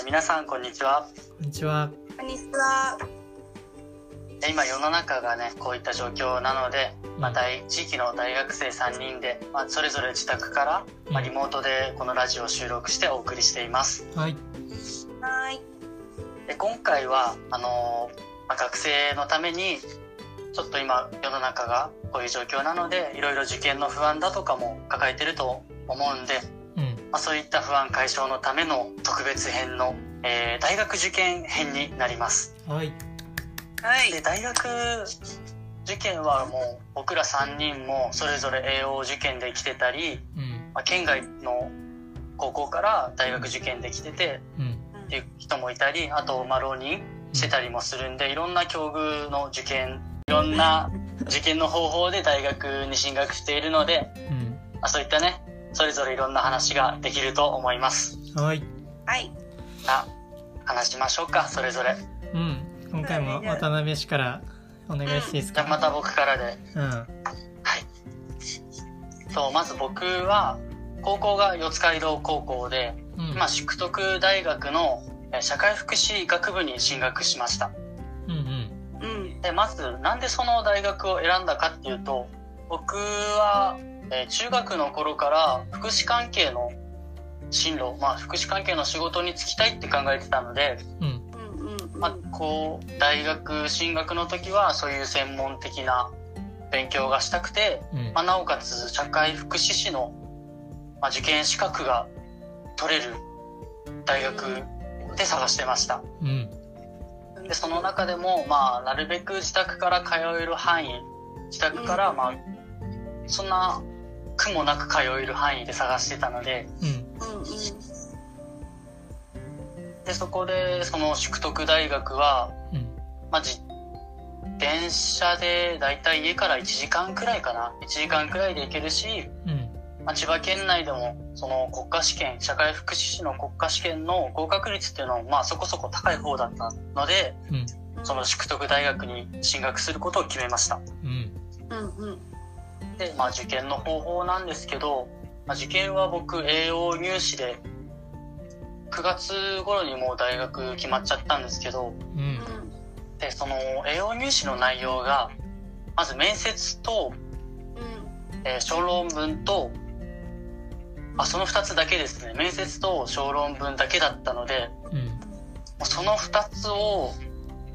え皆さんこんにちはこんにちは。こんにちは。え今世の中がねこういった状況なので、まあ、大地域の大学生3人で、まあ、それぞれ自宅から、まあ、リモートでこのラジオを収録してお送りしていますはい。はい。で今回はあのーまあ、学生のためにちょっと今世の中がこういう状況なのでいろいろ受験の不安だとかも抱えてると思うんで、うん。まあ、そういった不安解消のための特別編の、えー大学受験編になりますはい。はい。で大学受験はもう僕ら3人もそれぞれ栄養受験で来てたり、うん。まあ、県外の高校から大学受験で来ててうん。っていう人もいたりあとまあ浪人してたりもするんでいろんな境遇の受験いろんな受験の方法で大学に進学しているので、うん。まあ、そういったねそれぞれいろんな話ができると思います。はい。はい。さあ話しましょうかそれぞれ。うん。今回も渡辺氏からお願いしていいですか？じゃあまた僕からでうん。はい。そう、まず僕は、高校が四街道高校で、うん。まあ、淑徳大学のえー社会福祉学部に進学しました。うんうん。うん。で、まず、なんでその大学を選んだかっていうと、僕は、えー中学の頃から福祉関係の進路、まあ、福祉関係の仕事に就きたいって考えてたので、うん。うん。うん。まあ、こう、大学進学の時は、そういう専門的な勉強がしたくて、うんまあ、なおかつ社会福祉士の、まあ、受験資格が取れる大学で探してました。うん。で、その中でも、まあ、なるべく自宅から通える範囲、自宅から、まあ、そんな苦もなく通える範囲で探してたので、うん。で、そこで、その淑徳大学は、うん。まあ、じ電車でだいたい家から1時間くらいかな。1時間くらいで行けるし、うん。まあ、千葉県内でもその国家試験社会福祉士の国家試験の合格率っていうのはまあそこそこ高い方だったのでうん。その淑徳大学に進学することを決めましたうん。うん。うん。で、まあ、受験の方法なんですけど、まあ、受験は僕栄養入試で9月頃にもう大学決まっちゃったんですけどうん。でその栄養入試の内容がまず面接と、えー小論文とあその2つだけですね面接と小論文だけだったのでうん。もうその2つを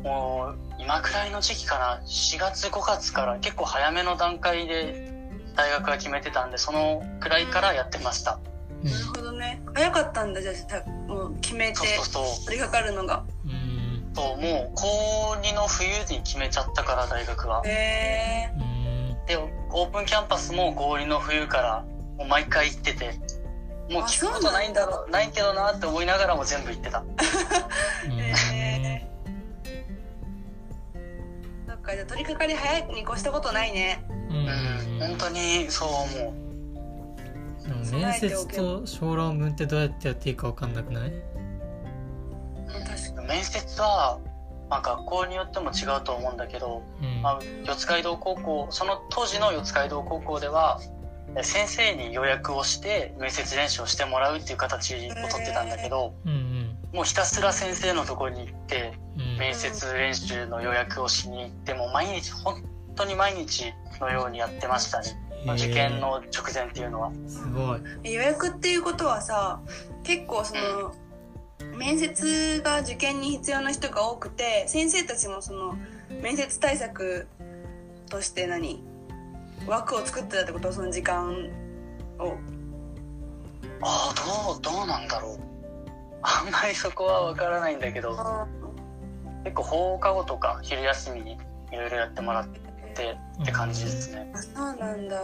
もう今くらいの時期かな4月5月から結構早めの段階で大学は決めてたんでそのくらいからやってましたうんなるほどね。早かったんだじゃあもう決めてそうそうそう取り掛かるのが。うん。そうもう高2の冬に決めちゃったから大学はへえ。うん。でオープンキャンパスも高2の冬からもう毎回行っててもうあ聞くことないんだろうないけどなって思いながらも全部行ってた へそっかじゃあ取り掛かり早いに越したことないね。うん。うん本当にそう思うでも面接と小論文ってどうやってやっていいかわかんなくない？確か面接は、まあ、学校によっても違うと思うんだけど、うん。まあ、四街道高校その当時の四街道高校ではえ先生に予約をして面接練習をしてもらうっていう形をとってたんだけどうんうん。もうひたすら先生のところに行ってうん。面接練習の予約をしに行ってもう毎日本当に毎日のようにやってましたね、まあ受験の直前っていうのは。すごい。え予約っていうことはさ結構その面接が受験に必要な人が多くて先生たちもその面接対策として何枠を作ってたってこと？その時間を。ああどうどうなんだろう。あんまりそこはわからないんだけど結構放課後とか昼休みにいろいろやってもらってって感じですね。あそうなんだ。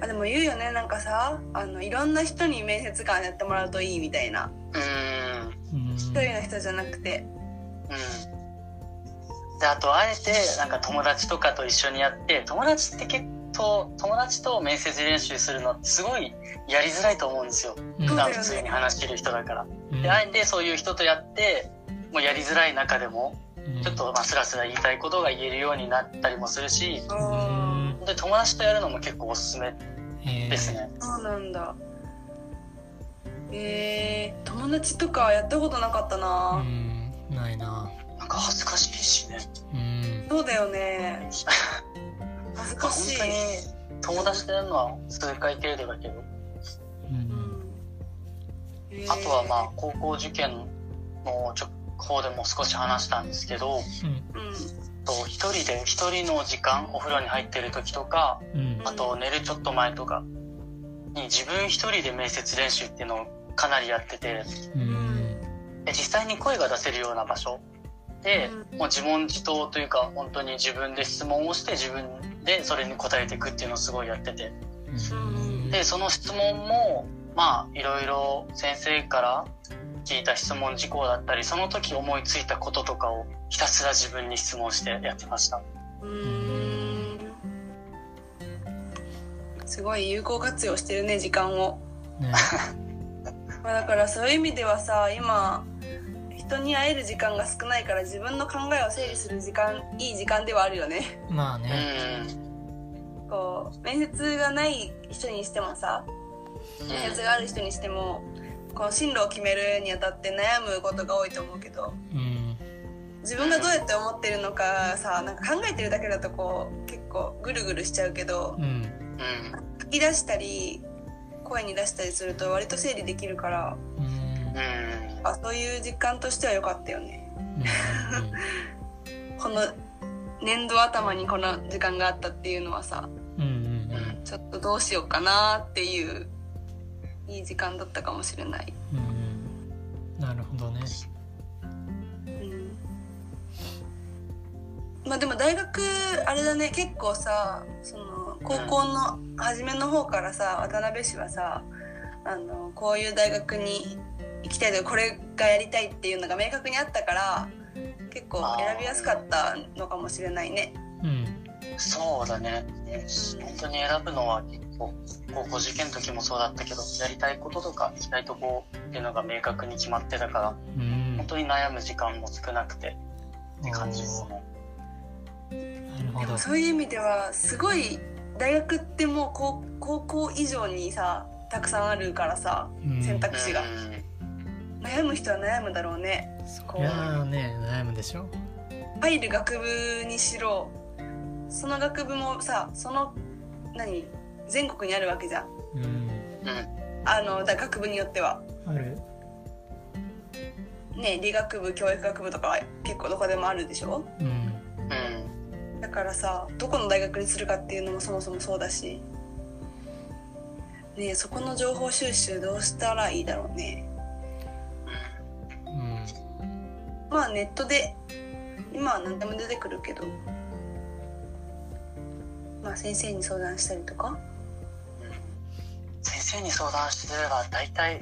あでも言うよね。なんかさあのいろんな人に面接官やってもらうといいみたいな。うーん。うん。一人の人じゃなくて。うん。であとあえてなんか友達とかと一緒にやって友達って結構友達と面接練習するのってすごいやりづらいと思うんですよ。うん。普段普通に話してる人だから。うん。であえてそういう人とやってもうやりづらい中でもちょっとまあスラスラ言いたいことが言えるようになったりもするしあで友達とやるのも結構おすすめですね。そうなんだ。えー、友達とかやったことなかったうな、ん。ないな。なんか恥ずかしいしね。うん。そうだよね。恥ずか本しい。当に友達とやるのは数回程度だけど。うん。えーあとはまあ高校受験の直方でも少し話したんですけどと一人で一人の時間お風呂に入ってる時とかうん。あと寝るちょっと前とかに自分一人で面接練習っていうのをかなりやっててうん。で実際に声が出せるような場所。でうん。もう自問自答というか本当に自分で質問をして自分でそれに答えていくっていうのをすごいやってて。うん。でその質問もまあいろいろ先生から聞いた質問事項だったりその時思いついたこととかをひたすら自分に質問してやってました。うーん。すごい有効活用してるね時間を、ね。まあ、だからそういう意味ではさ今人に会える時間が少ないから自分の考えを整理する時間いい時間ではあるよね。まあうねん。こう面接がない人にしてもさ面接がある人にしてもこの進路を決めるにあたって悩むことが多いと思うけどうん自分がどうやって思ってるのかさなんか考えてるだけだとこう結構ぐるぐるしちゃうけどうんうん書き出したり声に出したりすると割と整理できるからうん。うん。あそういう実感としては良かったよね。この年度頭にこの時間があったっていうのはさうん。うん。ちょっとどうしようかなっていういい時間だったかもしれない、うん。うんなるほどね。うん、まあでも大学あれだね。結構さその高校の初めの方からさ渡辺氏はさあのこういう大学に行きたいとかこれがやりたいっていうのが明確にあったから結構選びやすかったのかもしれないね。うん。そうだね。本当に選ぶのは結構高校受験の時もそうだったけどやりたいこととか行きたいとこっていうのが明確に決まってたからうん。本当に悩む時間も少なくてって感じですね。なるほど。でもそういう意味ではすごい大学ってもう高高校以上にさたくさんあるからさうん。選択肢が。うん。悩む人は悩むだろうね。いやーね悩むでしょ。入る学部にしろその学部もさその何？全国にあるわけじゃん。うん。うんあのだ学部によっては。ある。ね理学部教育学部とかは結構どこでもあるでしょ？うんうん。だからさどこの大学にするかっていうのもそもそもそうだし。ねえそこの情報収集どうしたらいいだろうね。うん。まあネットで今は何でも出てくるけど。まあ先生に相談したりとか先生に相談してれば大体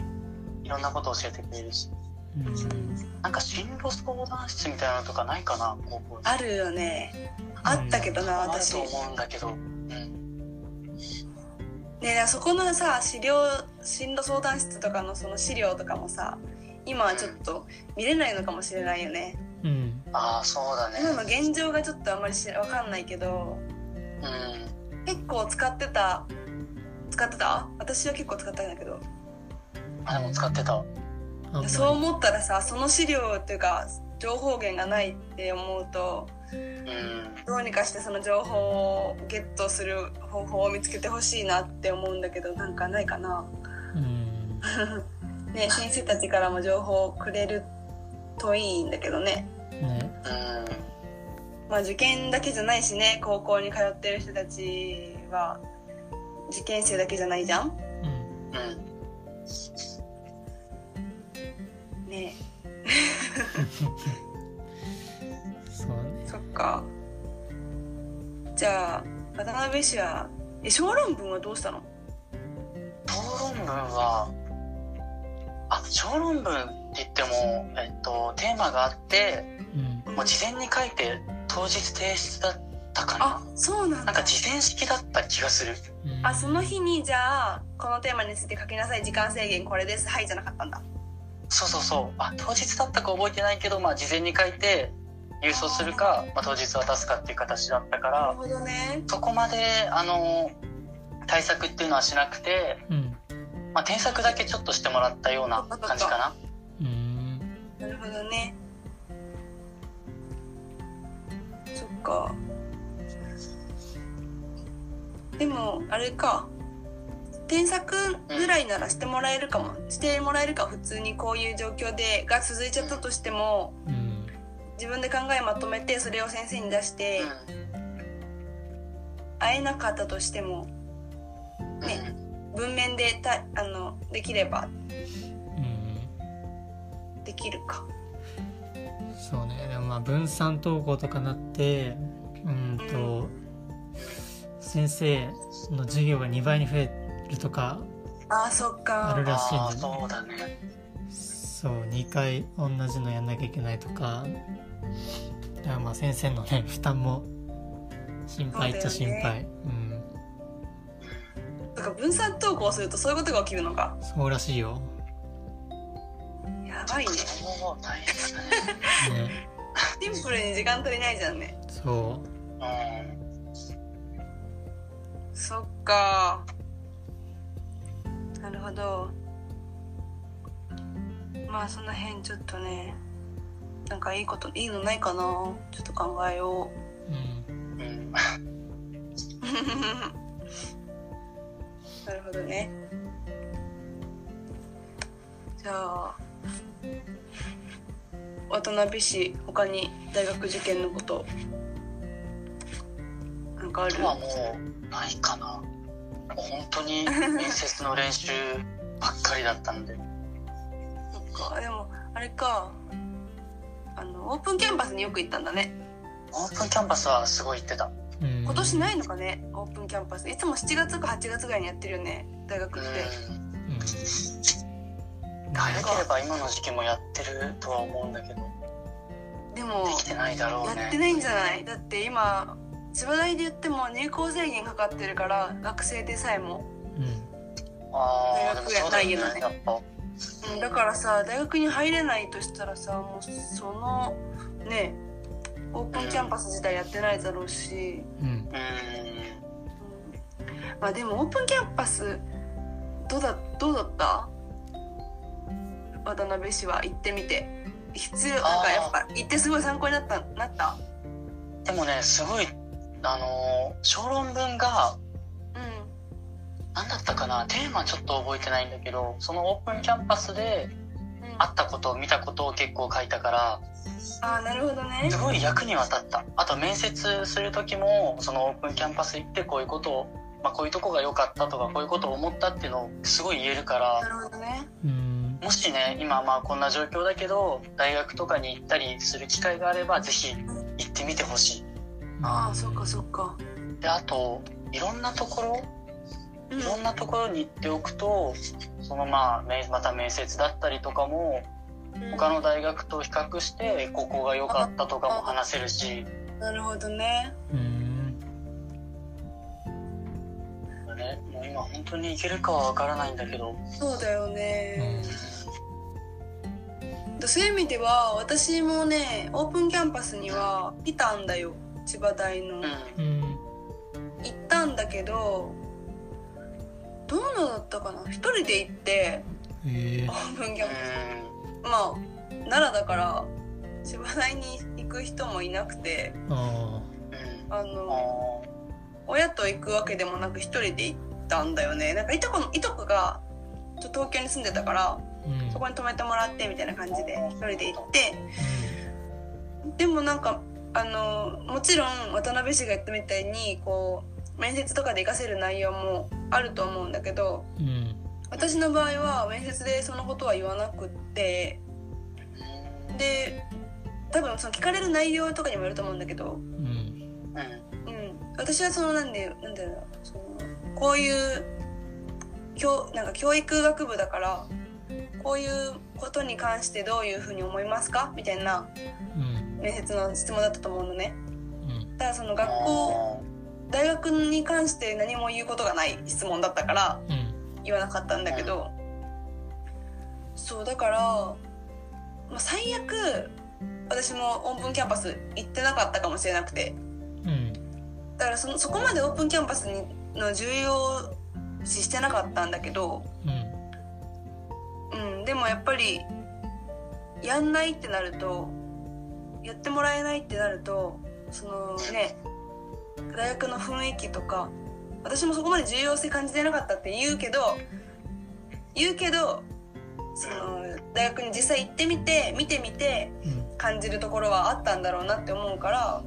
いろんなことを教えてくれるし。うん。なんか進路相談室みたいなのとかないかな高校にあるよね。あったけどな、ある私と思うんだけど。うんねえそこのさ資料進路相談室とかのその資料とかもさ今はちょっと見れないのかもしれないよね。うん。ああそうだ今ねの現状がちょっとあんまりしわかんないけど。うん。結構使ってた使ってた？私は結構使ったんだけど。あでも使ってた。そう思ったらさその資料っていうか情報源がないって思うとうん。どうにかしてその情報をゲットする方法を見つけてほしいなって思うんだけどなんかないかな。うん。ね先生たちからも情報をくれるといいんだけどね。ね。うんまあ受験だけじゃないしね高校に通ってる人たちは受験生だけじゃないじゃん？うん。うん。ね。そうね。そっか。じゃあ渡辺氏はえ小論文はどうしたの？小論文はあ小論文って言っても、えっと、テーマがあってうん。もう事前に書いて当日提出だったかな。あそうなんだ。なんか事前式だった気がする。うん。あその日にじゃあこのテーマについて書きなさい時間制限これです。はいじゃなかったんだ。そうそうそう。あ当日だったか覚えてないけど、まあ、事前に書いて郵送するか、まあ、当日渡すかっていう形だったからなるほどね。そこまであの対策っていうのはしなくてうん。まあ、添削だけちょっとしてもらったような感じかな。うん。なるほどね。そっかでもあれか。添削ぐらいならしてもらえるかも、してもらえるか普通にこういう状況でが続いちゃったとしてもうん。自分で考えまとめてそれを先生に出してう会えなかったとしてもん。ね文面でたあのできればうん。できるか。そうね。でもまあ分散登校とかなってうんと、先生の授業が2倍に増えるとかああそっあるからしいんだよね。そうだね。そう2回同じのやんなきゃいけないとか。だからまあ先生のね負担も心配っちゃ心配。う,、だから分散登校するとそういうことが起きるのか。んそうらしいよ、やばいね。もう大変だね。ね、シンプルに時間足りないじゃんね。そうんそっか。なるほど。まあその辺ちょっとねなんかいいこといいのないかな？ちょっと考えよう、うん、うん。う なるほどね。じゃあ渡辺氏他に大学受験のことかあるはもうないかな。もう本当に 面接の練習ばっかりだったんで。そっかでもあれか。あのオープンキャンパスによく行ったんだね。オープンキャンパスはすごい行ってた。うん、今年ないのかねオープンキャンパス。いつも7月か8月ぐらいにやってるよね大学うん。ってうん早ければ今の時期もやってるとは思うんだけど。でもできてないだろうね。やってないんじゃない？だって今千葉大で言っても入校制限かかってるから学生でさえも、うん。大学やないよね。やっぱ。うん、だからさ大学に入れないとしたらさもうそのねオープンキャンパス自体やってないだろうし、うん。うん。うん、まあでもオープンキャンパスどうだどうだった？渡辺氏は行ってみて。必要なんかやっぱ行ってすごい参考になったなった？でもねすごいあのー小論文がうん。何だったかなテーマちょっと覚えてないんだけどそのオープンキャンパスでうん。会ったこと見たことを結構書いたからああなるほどね。すごい役に立った。あと面接する時もそのオープンキャンパス行ってこういうことを、まあ、こういうとこが良かったとかこういうことを思ったっていうのをすごい言えるからなるほどね。うん。もしね今まあこんな状況だけど大学とかに行ったりする機会があればぜひ行ってみてほしいああそっかそっか。であといろんなところうん。いろんなところに行っておくとそのまあめまた面接だったりとかも他の大学と比較してここが良かったとかも話せるし、なるほどね。うん。ね、もう今本当に行けるかは分からないんだけど、そうだようねん、そういう意味では私もねオープンキャンパスには来たんだよ千葉大の、うん。うん行ったんだけどどうのだったかな？一人で行ってえ。オープンキャンパうスまあ奈良だから千葉大に行く人もいなくてー、あの親と行くわけでもなく一人で行ったんだよね。なんかいとこのいとこがちょっと東京に住んでたからーうん。そこに泊めてもらってみたいな感じで一人で行ってでもなんかあのもちろん渡辺氏が言ったみたいにこう面接とかで活かせる内容もあると思うんだけどうんうん私の場合は面接でそのことは言わなくってうんで多分その聞かれる内容とかにもよると思うんだけど、うん。うん。うん、私はそのなんでなんだろうなそのこういう教なんか教育学部だからこういうことに関してどういうふうに思いますか？みたいなうん面接の質問だったと思うのね。うん。ただその学校大学に関して何も言うことがない質問だったからうん。言わなかったんだけど、そうだから、まあ、最悪私もオープンキャンパス行ってなかったかもしれなくて。うん。だからそのそこまでオープンキャンパスにの重要視してなかったんだけどうん。もやっぱりやんないってなるとやってもらえないってなるとそのね大学の雰囲気とか私もそこまで重要性感じてなかったって言うけど言うけどその大学に実際行ってみて見てみて感じるところはあったんだろうなって思うから、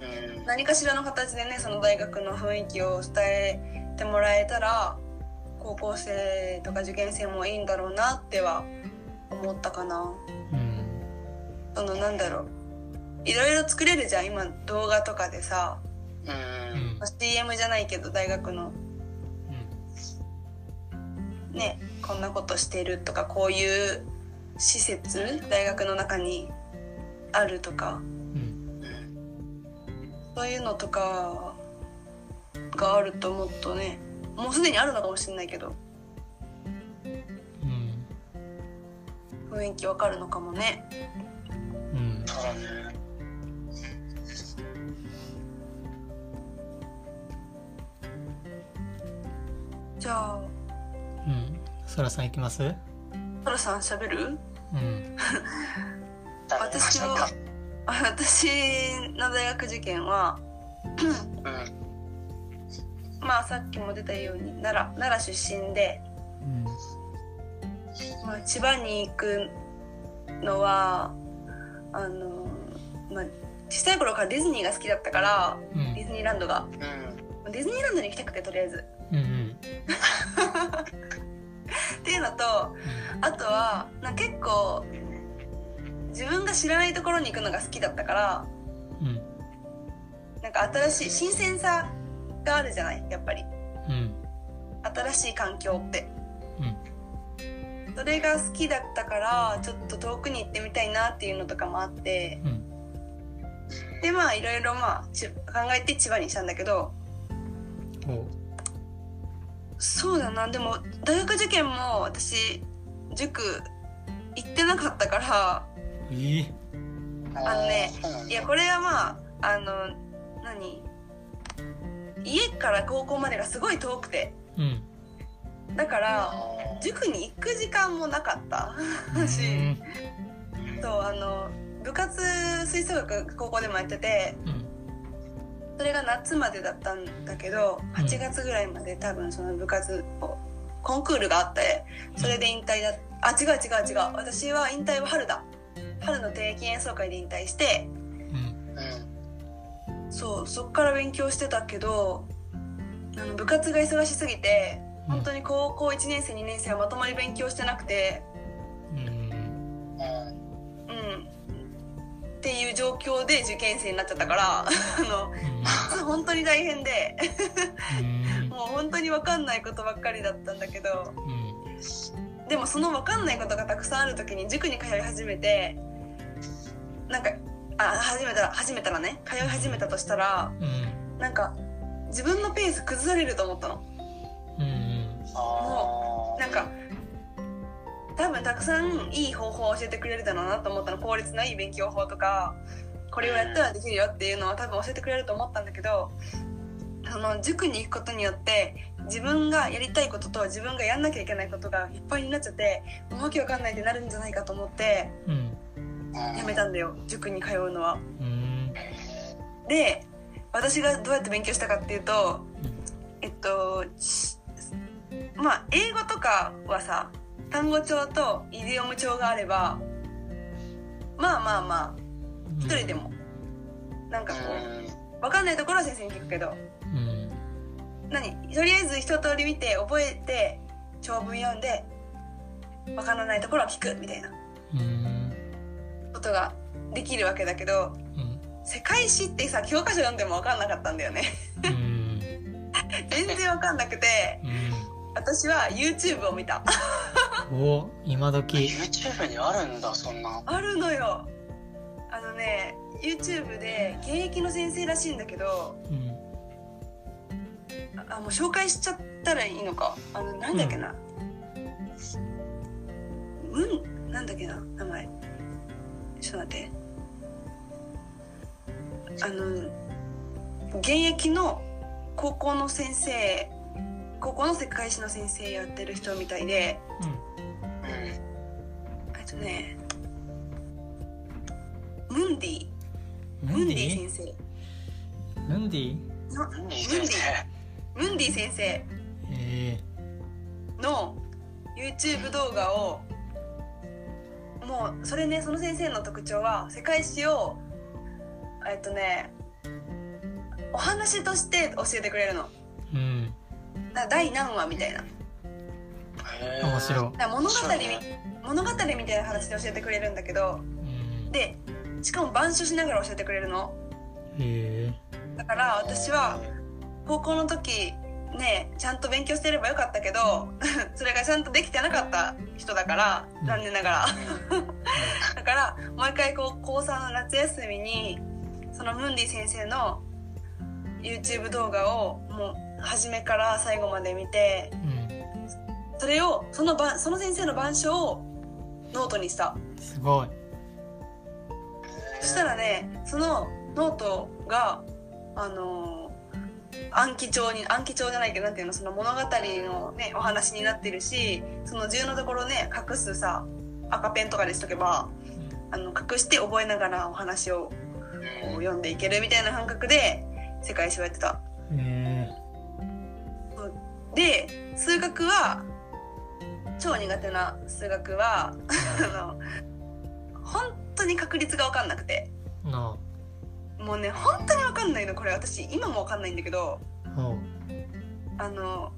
うん、何かしらの形でねその大学の雰囲気を伝えてもらえたら高校生とか受験生もいいんだろうなっては思ったかな。うん、そのなんだろう。いろいろ作れるじゃん今動画とかでさ、うん、CM じゃないけど大学の、うん、ねこんなことしてるとかこういう施設大学の中にあるとか、うん、そういうのとかがあるともっとねもうすでにあるのかもしれないけど、うん、雰囲気わかるのかもね。じゃあうんそらさんいきます？そらさん喋る？うん。私は私の大学受験は、まあさっきも出たように奈良奈良出身で、うん、まあ、千葉に行くのはあの、まあ、小さい頃からディズニーが好きだったから、うん、ディズニーランドが、うん、ディズニーランドに行きたくてとりあえず。うんうん、っていうのとあとはな結構自分が知らないところに行くのが好きだったから、うん、なんか新しい新鮮さがあるじゃないやっぱり、うん、新しい環境って、うん、それが好きだったからちょっと遠くに行ってみたいなっていうのとかもあって、うん、でまあいろいろまあ考えて千葉にしたんだけど。そうだな。でも大学受験も私塾行ってなかったから。えー、あのねいやこれはまああの何？家から高校までがすごい遠くて、うん、だから塾に行く時間もなかった。し、そうあの部活吹奏楽高校でもやってて、うん、それが夏までだったんだけど8月ぐらいまで多分その部活をコンクールがあってそれで引退だあ違う違う違う。私は引退は春だ。春の定期演奏会で引退して、うん、そうそっから勉強してたけどあの部活が忙しすぎて本当に高校1年生2年生はまとまり勉強してなくて。うん、うん、っていう状況で受験生になっちゃったから。あの、うん、本当に大変で。もう本当に分かんないことばっかりだったんだけど、うん、でもその分かんないことがたくさんある時に塾に通い始めてなんかあ始めたら始めたらね通い始めたとしたら、うん、なんか自分のペース崩されると思ったの。うん、もうなんか多分たくさんいい方法を教えてくれるだろうなと思ったの。効率のいい勉強法とかこれをやったらできるよっていうのは多分教えてくれると思ったんだけどその塾に行くことによって自分がやりたいことと自分がやんなきゃいけないことがいっぱいになっちゃってもうわけわかんないってなるんじゃないかと思って、うん、やめたんだよ。塾に通うのは。で私がどうやって勉強したかっていうと、えっとまあ英語とかはさ単語帳とイディオム帳があればまあまあまあ一人でも。なんかこう分かんないところは先生に聞くけど、何？とりあえず一通り見て覚えて長文読んで分からないところは聞くみたいな。ことができるわけだけど、うん、世界史ってさ教科書読んでも分かんなかったんだよね。全然分かんなくて、うん、私は YouTube を見た。お今時。YouTube にあるんだそんな。あるのよ。あのね YouTube で現役の先生らしいんだけど、うん、あもう紹介しちゃったらいいのか。あのなんだっけな。うん、うん、なんだっけな名前。ちょっと待って。あの現役の高校の先生高校の世界史の先生やってる人みたいで、とねムンディ。ムンディ？先生。ムンディ？のムンディ。ムンディ先生。え。の YouTube 動画をもうそれねその先生の特徴は世界史をえっとねお話として教えてくれるの第何話みたいな。面白から物語物語みたいな話で教えてくれるんだけど。うん。でしかも板書しながら教えてくれるの。へえだから私は高校の時ねちゃんと勉強してればよかったけど それがちゃんとできてなかった人だから残念ながら。だからもう一回こう高3の夏休みにそのムンディ先生の YouTube 動画をもう初めから最後まで見てうんそれをそのばその先生の板書をノートにした。すごい。そしたらねそのノートがあのー暗記帳に暗記帳じゃないけどなんていうのその物語のねお話になってるしその重要なところね隠すさ赤ペンとかでしとけばあの隠して覚えながらお話をこう読んでいけるみたいな感覚で世界史をやってた。で数学は超苦手な数学はあの本当に確率が分かんなくて。なもうね本当に分かんないのこれ。私今も分かんないんだけど。あの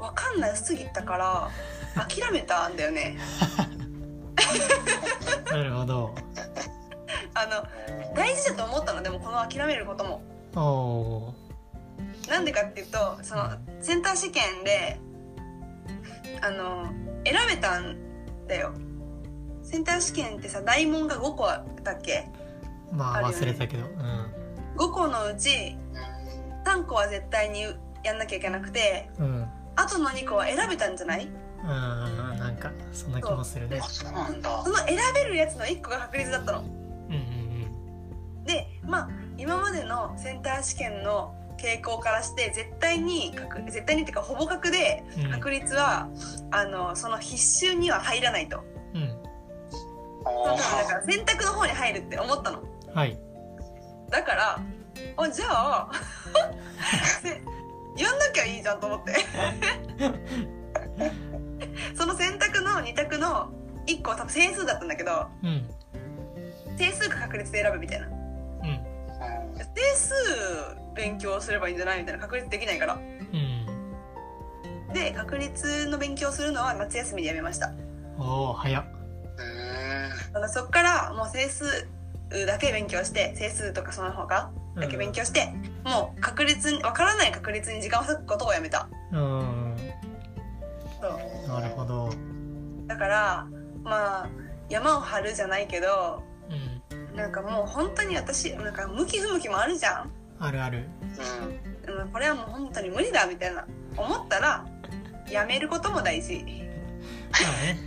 分かんなすぎたから諦めたんだよね。う なるほど。あの大事だと思ったのでもこの諦めることもなんでかっていうとそのセンター試験であの選べたんだよ。センター試験ってさ大問が5個だっけ？まあね。忘れたけど。5個のうち3個は絶対にやんなきゃいけなくてうん。うんあとの2個は選べたんじゃない？うんなんかそんな気もするね。あそうなんだ。その選べるやつの1個が確率だったの。うんうん。でまあ今までのセンター試験の傾向からして絶対に確絶対にっていうかほぼ確でうん。確率は、あのその必修には入らないと。うん。だから選択の方に入るって思ったの。はい。だからあじゃあせやんなきゃいいじゃんと思って。その選択の2択の1個は多分整数だったんだけどうん。整数か確率で選ぶみたいなうんー整数勉強すればいいんじゃないみたいな確率できないから。うんで確率の勉強するのは夏休みでやめました。おお早っ。うんだからそっからもう整数だけ勉強して整数とかその他だけ勉強して、もう確率に分からない確率に時間を割くことをやめた。うんそう。なるほど。だからまあ山を張るじゃないけどうんなんかもう本当に私なんか向き不向きもあるじゃん。あるある。うん。うんこれはもう本当に無理だみたいな思ったらやめることも大事。まあね。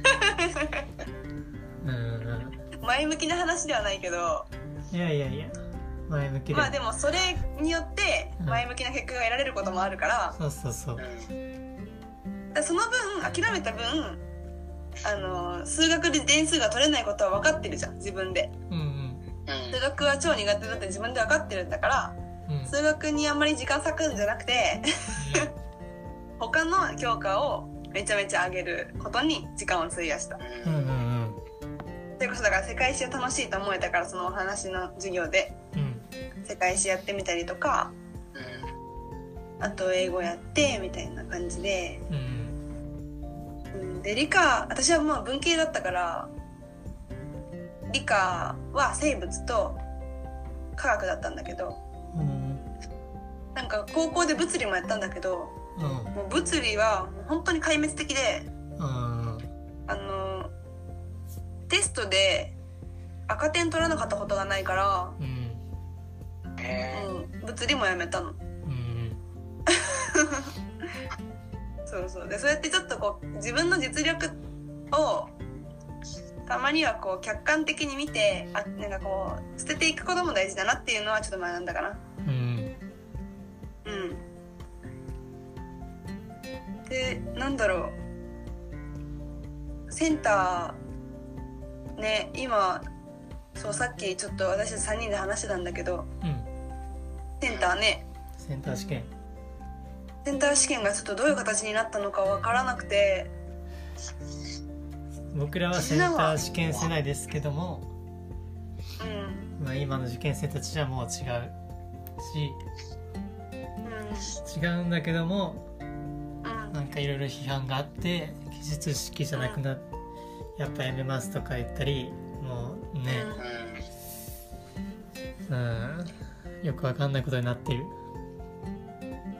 うん。前向きな話ではないけど。いやいやいや前向きで、まあでもそれによってうん。前向きな結果が得られることもあるから。そうそうそう。うん。だその分諦めた分あの数学で点数が取れないことは分かってるじゃん自分で。うんうん数学は超苦手だって自分で分かってるんだからうん。うん数学にあんまり時間割くんじゃなくて 他の教科をめちゃめちゃ上げることに時間を費やした。うんうんうん。それこそだから世界史を楽しいと思えたからそのお話の授業でうん。世界史やってみたりとかあと英語やってみたいな感じで、うんうん、で理科私はまあ文系だったから理科は生物と科学だったんだけどうんなんか高校で物理もやったんだけどうんもう物理はもう本当に壊滅的でうんあのテストで赤点取らなかったことがないからうん物理もやめたの。うん。そうそうでそうやってちょっとこう自分の実力をたまにはこう客観的に見てあなんかこう捨てていくことも大事だなっていうのはちょっと学んだかな。うん。うん。でなんだろう。センターね今そうさっきちょっと私たち3人で話してたんだけどうん。センターね。センター試験。センター試験がちょっとどういう形になったのかわからなくて僕らはセンター試験世代ですけども、うん。まあ、今の受験生たちはもう違うしう違うんだけどもんうん。なんかいろいろ批判があって技術式じゃなくなっやっぱやめますとか言ったりもうねうん。うん。よくわかんないことになってる。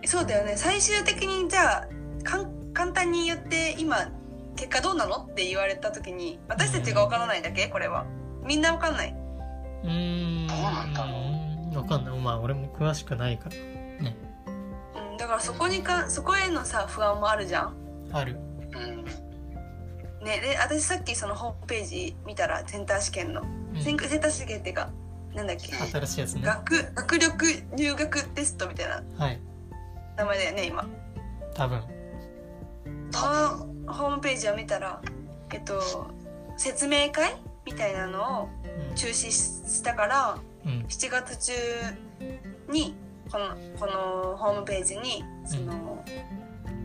そうだよね。最終的にじゃあかん簡単に言って今結果どうなの？って言われた時に私たちがわからないだけ？これは。みんなわかんない。うーん。どうなんだろう？んわかんない。まあ俺も詳しくないから。ね。うん、だからそこにかそこへのさ不安もあるじゃん。ある。うん。ね、で私さっきそのホームページ見たらセンター試験の、うん。センター試験っていうかなんだっけ？新しいやつね。学学力入学テストみたいな。はい。名前だよね今。多分。そのホームページを見たらえっと説明会みたいなのを中止ししたからうん。うん7月中にこのこのホームページにその、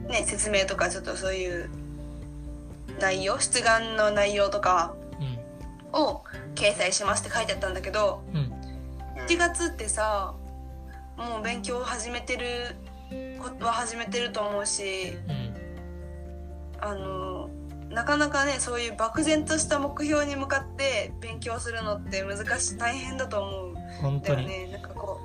ね説明とかちょっとそういう内容出願の内容とかを掲載しますって書いてあったんだけどうん。うん7月ってさもう勉強始めてることは始めてると思うしうんあのなかなかねそういう漠然とした目標に向かって勉強するのって難しい大変だと思う。本当に。ね。なんかこ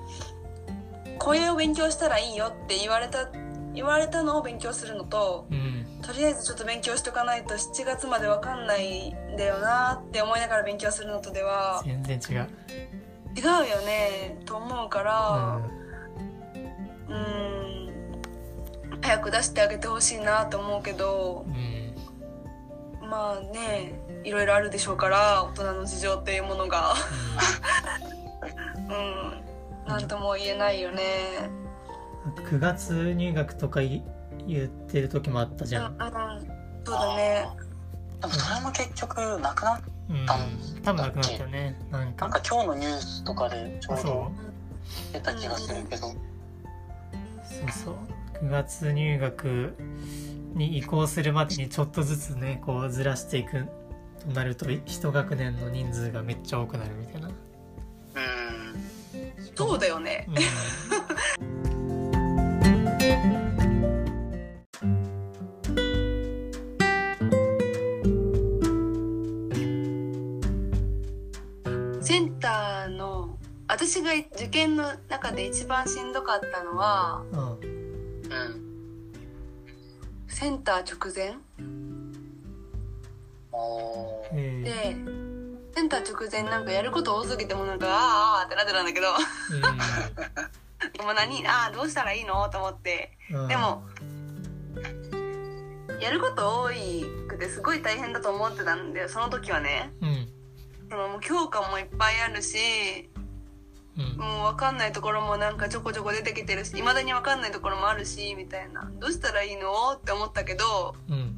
うこれを勉強したらいいよって言われた言われたのを勉強するのとうん。とりあえずちょっと勉強しとかないと7月までわかんないんだよなって思いながら勉強するのとでは全然違う。違うよねと思うからうーん早く出してあげてほしいなと思うけどうんうんまあねいろいろあるでしょうから大人の事情っていうものが。うん。なんとも言えないよね。9月入学とかい言ってる時もあったじゃん、うんうん。そうだね。でもそれも結局なくなっうん、多分なくなったよね。なんなんかか今日のニュースとかでちょうそど出た気がするけど。うそうそう9月入学に移行するまでにちょっとずつねこうずらしていくとなると一学年の人数がめっちゃ多くなるみたいな、うん。そうだよね。うんセンターの私が受験の中で一番しんどかったのはうんセンター直前？でセンター直前なんかやること多すぎてもなんかあーあーってなってたんだけど。でも何？ああどうしたらいいの？と思って。でもやること多いくてすごい大変だと思ってたんだよその時はね。うん。そのもう教科もいっぱいあるしうんもう分かんないところもなんかちょこちょこ出てきてるしいまだに分かんないところもあるしみたいな。どうしたらいいの？って思ったけどうん。うん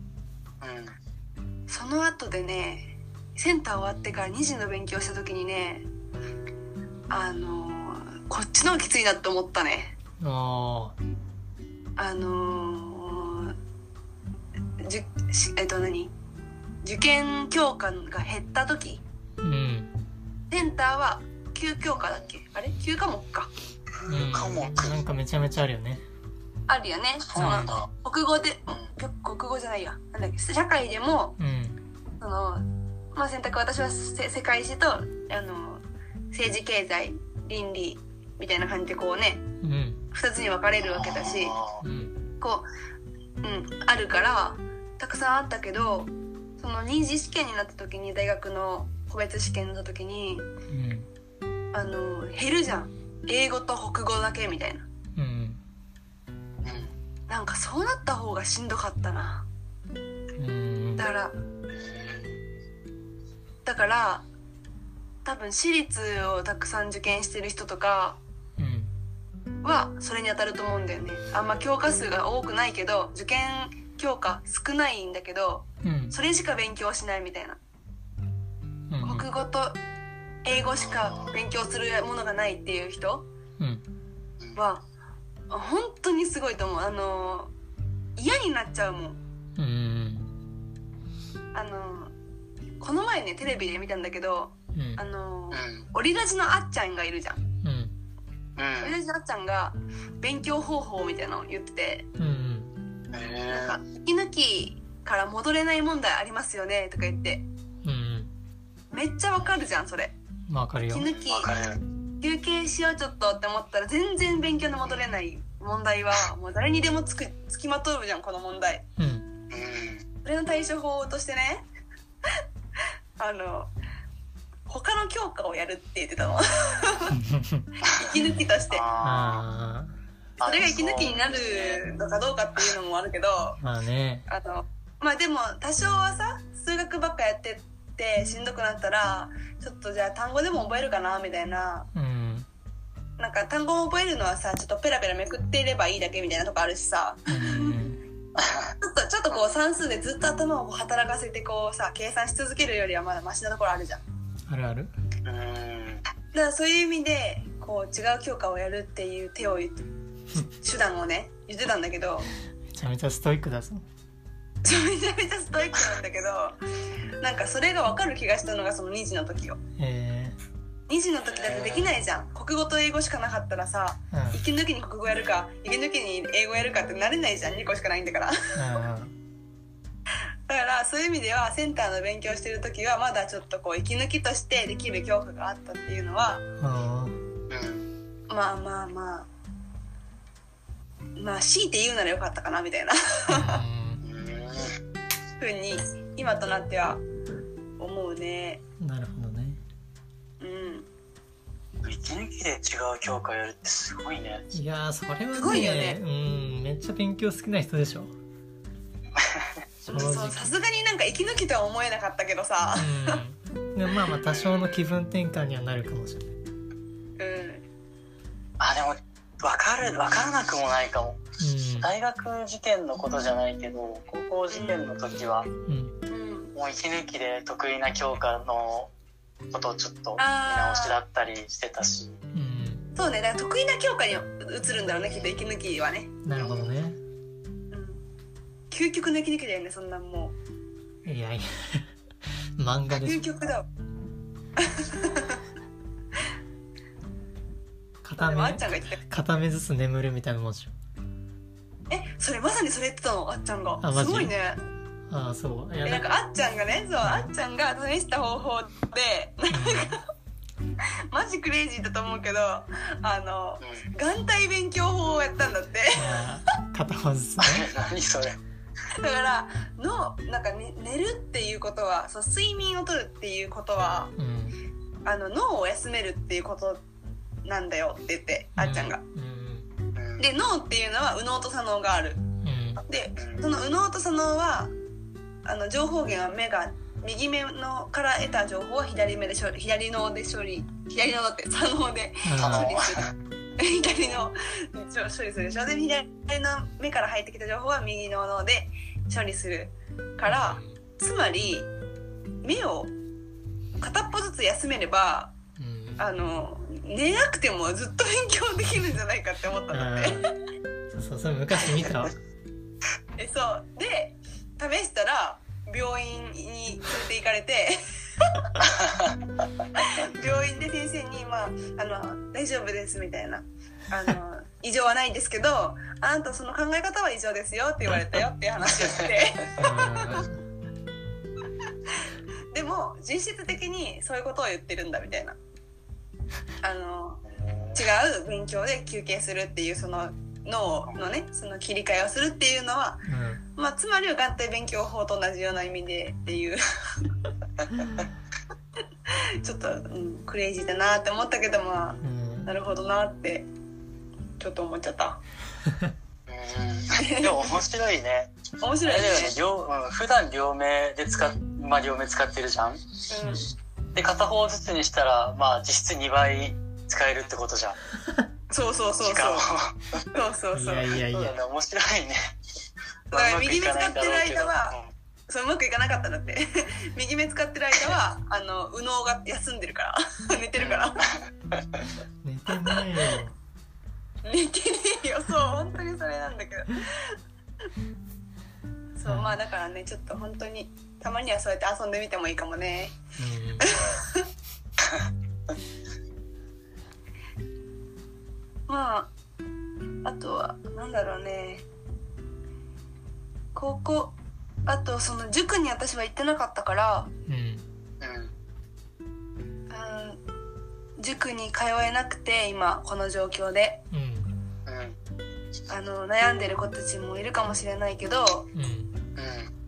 その後でねセンター終わってから2時の勉強した時にねあのーこっちの方がきついなって思ったね。ああのーじえっと何？受験教科が減った時。ーうん。センターは9教科だっけ？あれ？9科目か。うん。科目。なんかめちゃめちゃあるよね。あるよね。そうなんだ国語で国語じゃないや。なんだっけ？社会でもうん。そのまあ選択私はせ世界史とあの政治経済倫理みたいな感じでこうねうん。2つに分かれるわけだしうんこううんあるからたくさんあったけどその二次試験になった時に大学の個別試験になった時にうんあの減るじゃん。英語と国語だけみたいな。うんうん。なんかそうなった方がしんどかったな。うんだからだから多分私立をたくさん受験してる人とかうん。はそれに当たると思うんだよね。あんま教科数が多くないけど受験教科少ないんだけどうん。それしか勉強しないみたいな。うん。国語と英語しか勉強するものがないっていう人うん。は本当にすごいと思う。あの嫌になっちゃうもん。うんあのこの前ねテレビで見たんだけどうん。あのうん。オリラジのあっちゃんがいるじゃん。うん。オリラジのあっちゃんが勉強方法みたいなのを言っててうんうん。なんか息抜きから戻れない問題ありますよねとか言って。うんめっちゃわかるじゃんそれ。うんわかるよ。息抜き休憩しようちょっとって思ったら全然勉強に戻れない問題は もう誰にでもつくつきまとうじゃんこの問題。うん。うんそれの対処法としてね あの他の教科をやるって言ってたの。息抜きとして。あそれが息抜きになるのかどうかっていうのもあるけどあまあね。あのまあでも多少はさ数学ばっかやってってしんどくなったらちょっとじゃあ単語でも覚えるかなみたいな。うん。なんか単語を覚えるのはさちょっとペラペラめくっていればいいだけみたいなとこあるしさ。うん。ちょっとちょっとこう算数でずっと頭を働かせてこうさ計算し続けるよりはまだマシなところあるじゃん。あるある？うん。だからそういう意味でこう違う教科をやるっていう手を手段をね言ってたんだけど。めちゃめちゃストイックだぞめちゃめちゃストイックなんだけどなんかそれが分かる気がしたのがその2時の時よ。え2時の時だってできないじゃん。国語と英語しかなかったらさー、息抜きに国語やるか息抜きに英語やるかってなれないじゃん。2個しかないんだから。うん。だからそういう意味ではセンターの勉強してる時はまだちょっとこう息抜きとしてできる教科があったっていうのはあうん。まあまあまあまあ強いて言うならよかったかなみたいなふうに今となっては思うね。なるほどね。うん。息抜きで違う教科やるってすごいね。いやーそれはねすごいよね。うんめっちゃ勉強好きな人でしょ。正そう直さすがになんか息抜きとは思えなかったけどさ。うん。でもまあまあ多少の気分転換にはなるかもしれない。うん。あでも分かる分からなくもないかも。うん大学受験のことじゃないけど高校受験の時はもう息抜きで得意な教科のことをちょっと見直しだったりしてたし。うん。そうね。だから得意な教科に移るんだろうねきっと息抜きはね。なるほどね。うん。究極の息抜きだよねそんなんもいやいや。漫画うでしょ究極だわ。片目片目ずつ眠るみたいなもんでしょえそれまさにそれ言ってたの？あっちゃんが。あマジ？すごいね。ああそう。いやえなんかあっちゃんがねそうあっちゃんが試した方法で マジクレイジーだと思うけどあのうん。眼帯勉強法をやったんだって。片方ずつね。何それ？だからのなんか、ね、寝るっていうことはそう睡眠をとるっていうことはうん。あの脳を休めるっていうことなんだよって言ってあっちゃんが。うん。うんで脳っていうのは右脳と左脳がある。うん。でうんその右脳と左脳はあの情報源は目が右目のから得た情報は左目で処理左脳で処理左脳だって左脳であ処理する。左の処理するでしょ。で左の目から入ってきた情報は右の脳で処理するからつまり目を片っぽずつ休めればうん。あの寝なくてもずっと勉強できるんじゃないかって思ったんだって。そうそうそれ昔見た。わ えそう。で試したら病院に連れて行かれて。病院で先生に、まあ「あの大丈夫です」みたいな。あの「異常はないんですけどあなたその考え方は異常ですよ」って言われたよっていう話をして。でも実質的にそういうことを言ってるんだみたいなあの違う勉強で休憩するっていうその脳のねその切り替えをするっていうのはうん。まあ、つまりは眼帯勉強法と同じような意味でっていう。ちょっと、うん、クレイジーだなって思ったけどまあうん。なるほどなってちょっと思っちゃった。うん。でも面白いね。面白いね。ね両、うん、普段両目で使っまあ両目使ってるじゃん。うん、で片方ずつにしたらまあ実質2倍使えるってことじゃん。そうそうそう時間を。そうそうそう。そういやいや。いや面白いね。だから右目使ってる間はそううまくいかなかったんだって。右目使ってる間はあの右脳が休んでるから。寝てるから。寝てないよ。寝てねえよ。そう本当にそれなんだけど。そうまあだからねちょっと本当にたまにはそうやって遊んでみてもいいかもね。まああとはなんだろうね。高校あとその塾に私は行ってなかったからうん。塾に通えなくて今この状況で。うん。うんあの悩んでる子たちもいるかもしれないけどうん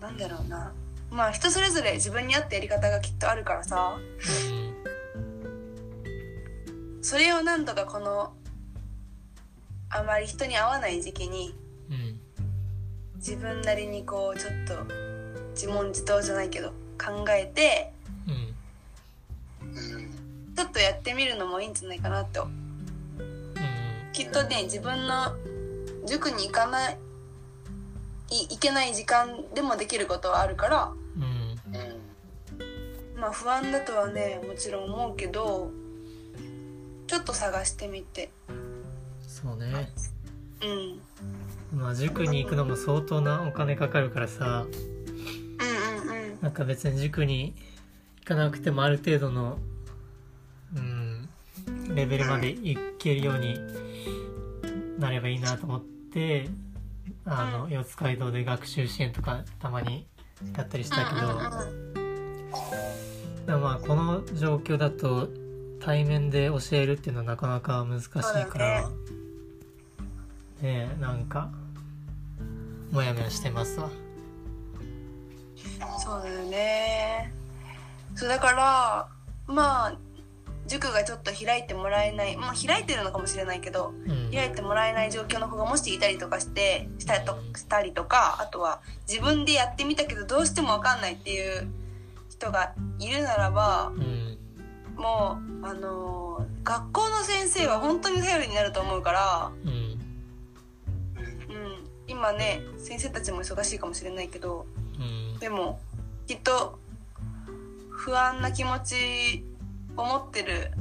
なんだろうな。まあ人それぞれ自分に合ったやり方がきっとあるからさ。それをなんとかこのあまり人に合わない時期にうん自分なりにこうちょっと自問自答じゃないけど考えてちょっとやってみるのもいいんじゃないかなと。うんきっとね自分の塾に行かないい行けない時間でもできることはあるから。うん。うん。まあ不安だとはねもちろん思うけどちょっと探してみて。そうね。うん。まあ塾に行くのも相当なお金かかるからさ。うんうんうん。なんか別に塾に行かなくてもある程度のうんレベルまでいけるようになればいいなと思ってあの四街道で学習支援とかたまにやったりしたけど、まあこの状況だと対面で教えるっていうのはなかなか難しいからね。ねえなんかモヤモヤしてますわ。そうだよね。そうだからまあ塾がちょっと開いてもらえないまあ開いてるのかもしれないけどうん。開いてもらえない状況の子がもしいたりとかしてしたりとしたりとかあとは自分でやってみたけどどうしても分かんないっていう人がいるならばうん。もうあのー学校の先生は本当に頼りになると思うから、うん。うん、今ね先生たちも忙しいかもしれないけどうん。でもきっと不安な気持ちを持ってる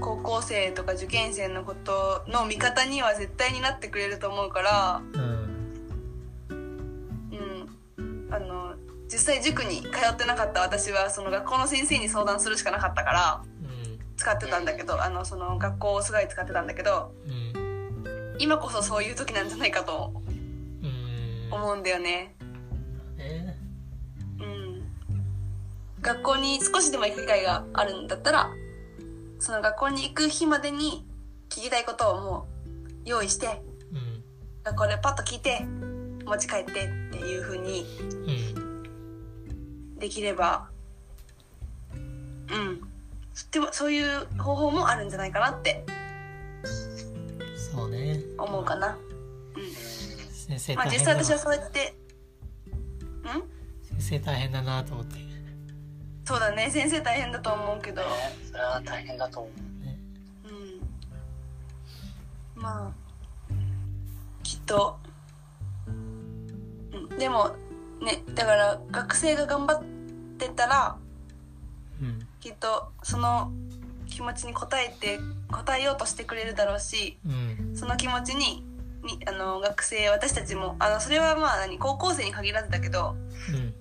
高校生とか受験生のことの味方には絶対になってくれると思うから、うん。うん、あの実際塾に通ってなかった私はその学校の先生に相談するしかなかったから使ってたんだけどあのその学校をすごい使ってたんだけどうん。今こそそういう時なんじゃないかとうん。思うんだよね。ね学校に少しでも行く機会があるんだったらその学校に行く日までに聞きたいことをもう用意してうん学校でパッと聞いて持ち帰ってっていう風にうんできればうん。でもそういう方法もあるんじゃないかなって。そうね。思うかな。先生まあ実際私はそうやってん？先生大変だなと思ってそうだね。先生大変だと思うけど、ねそれは大変だと思ううん、まあきっと、うん、でもねだから学生が頑張ってたらうん。きっとその気持ちに応えて応えようとしてくれるだろうしうん。その気持ちににあの学生私たちもあのそれはまあ何高校生に限らずだけどうんうん。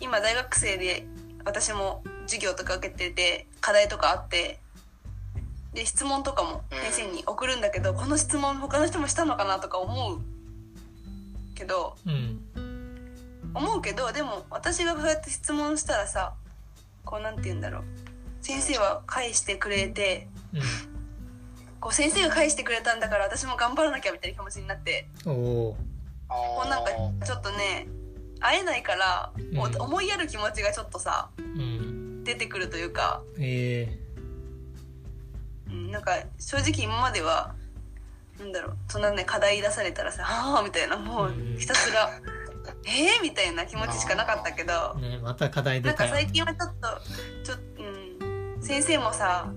今大学生で私も授業とか受けてて課題とかあってで質問とかも先生に送るんだけどこの質問他の人もしたのかなとか思うけどうん。思うけどでも私がそうやって質問したらさこうなんて言うんだろう。先生は返してくれてうん。こう先生が返してくれたんだから私も頑張らなきゃみたいな気持ちになってこうなんかちょっとね会えないから、おうん。思いやる気持ちがちょっとさうん。出てくるというか。えうんなんか正直今まではなんだろうそんなね課題出されたらさ「ああ」みたいなもううん。ひたすら「えー?」みたいな気持ちしかなかったけど。ー、ねまた課題なんか出たよ最近はちょっとちょっと、うん、先生もさ